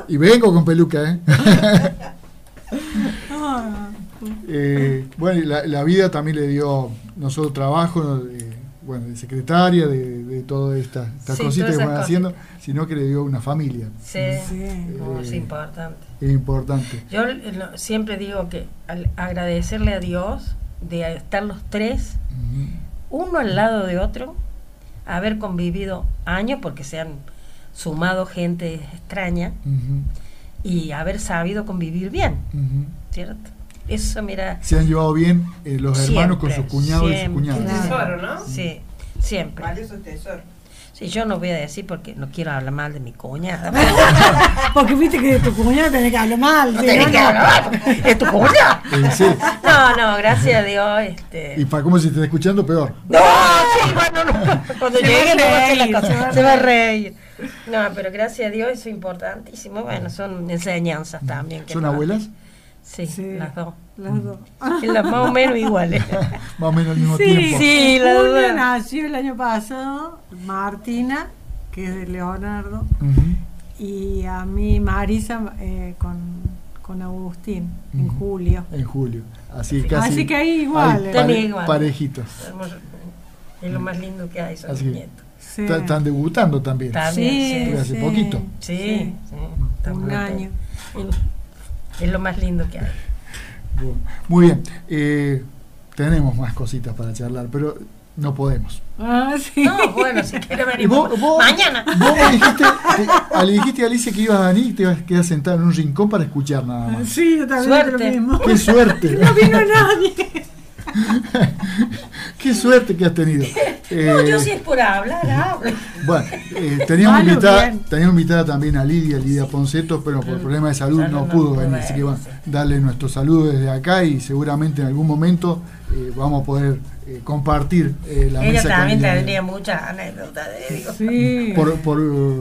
Y vengo con peluca, ¿eh? Eh, bueno, la, la vida también le dio no solo trabajo, bueno, de secretaria, de, de todas estas estas Sí, cositas que van haciendo, sino que le dio una familia. Sí, Sí. no, es Eh, importante. Es importante. Yo eh, lo- siempre digo que al agradecerle a Dios de estar los tres, uno al lado de otro, haber convivido años, porque se han sumado gente extraña, Ujú. Y haber sabido convivir bien, Ujú. ¿cierto? Eso, mira, Se han llevado bien eh, los hermanos con sus Siempre, cuñados y sus siempre. cuñadas. Claro. Tesoro, ¿no? sí, siempre. Valioso tesoro. Sí, yo no voy a decir porque no quiero hablar mal de mi cuñada. porque viste que de tu cuñada tenés que hablar mal. No tenés que hablar mal. ¿Es tu cuñada? Sí. No, no, gracias a Dios. Este... Y para cómo si te está escuchando, peor. No, sí, bueno, no. Cuando Se llegue va a no va a hacer reír, la cosa. se va a Se va a reír. No, pero gracias a Dios eso es importantísimo. Bueno, son enseñanzas también. que ¿Son abuelas? Sí, Sí. las dos. Las dos. Las más o menos iguales. Más o menos al mismo Sí, tiempo. Sí, la Una nació el año pasado, Martina, que es de Leonardo, y a mí Marisa eh, con, con Agustín, en julio. En julio. Así, casi, Así que ahí igual, eh. Igual. Parejitos. Es lo más lindo que hay, son Así nietos. Sí. Está- Están debutando también. También, Sí, sí. hace sí. poquito. Sí, Sí. sí. estamos Un año. Es lo más lindo que hay. Bueno, Muy bien. Eh, tenemos más cositas para charlar, pero no podemos. Ah, sí. No, bueno, si quiere venir vos- vos- mañana. Vos me dijiste, te- le dijiste a Alicia que ibas a venir y te ibas a quedar sentado en un rincón para escuchar nada más. Sí, yo también Suerte. dije lo mismo. ¡Qué suerte! No vino nadie. ¡Qué suerte que has tenido! No, Eh, yo si es por hablar, hablo. Bueno, eh, teníamos, Malo, invitada, teníamos invitada también a Lidia, Lidia Ponceto, pero por problemas de salud no no pudo venir. Así que bueno, sí. darle nuestro saludo desde acá y seguramente en algún momento eh, vamos a poder eh, compartir eh, la Ella mesa también tendría muchas anécdotas, eh, digo, Sí. Por, por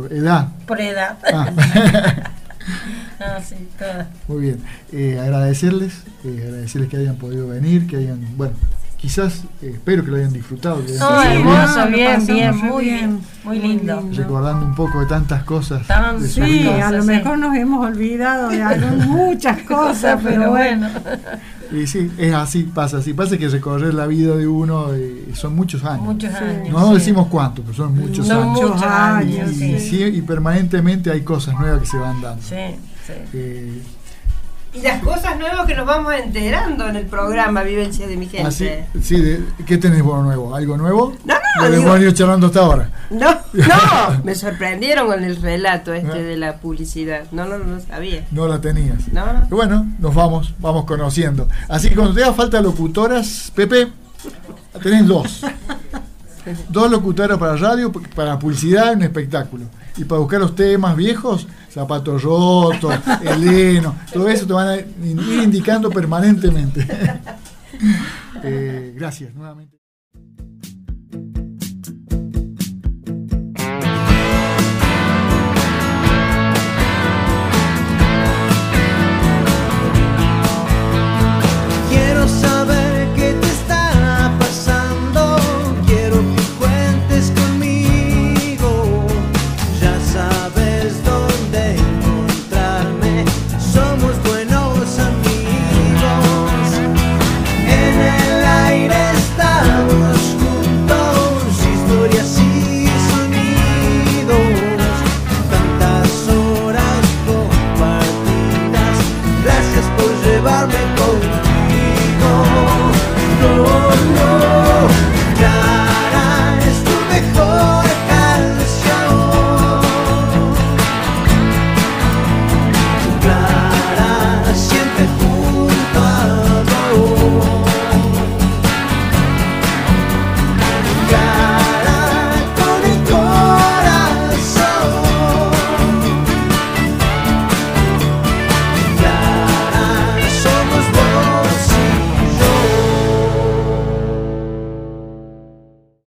eh, edad. por edad. Ah, Ah, sí, todas. muy bien. Eh, agradecerles, eh, agradecerles que hayan podido venir, que hayan, bueno, quizás eh, espero que lo hayan disfrutado. que hayan Sí, bien, hermoso, bien, bien, muy bien, bien, muy muy lindo. lindo. recordando un poco de tantas cosas. Tan- de Sí, vida. a lo Sí. mejor nos hemos olvidado de algún- muchas cosas, pero bueno. Y sí, es así, pasa así. Pasa que recorrer la vida de uno eh, son muchos años. Muchos años. No sí. decimos cuánto, pero son muchos Son años. muchos Muchos años, y, sí. sí, y permanentemente hay cosas nuevas que se van dando. Sí, sí. Eh, Y las cosas nuevas que nos vamos enterando en el programa Vivencias de mi gente. así, sí, de- ¿qué tenés bueno nuevo? ¿Algo nuevo? No, no, Lo hemos venido charlando hasta ahora. No, no, me sorprendieron con el relato Ah. este de la publicidad. No, no, no sabía. No la tenías. No, Y bueno, nos vamos, vamos conociendo. Así que cuando te haga falta locutoras, Pepe, tenés dos. Dos locutoras para radio, para publicidad, un espectáculo. Y para buscar los temas viejos, zapatos rotos, heleno, todo eso te van a ir indicando permanentemente. Eh, gracias nuevamente.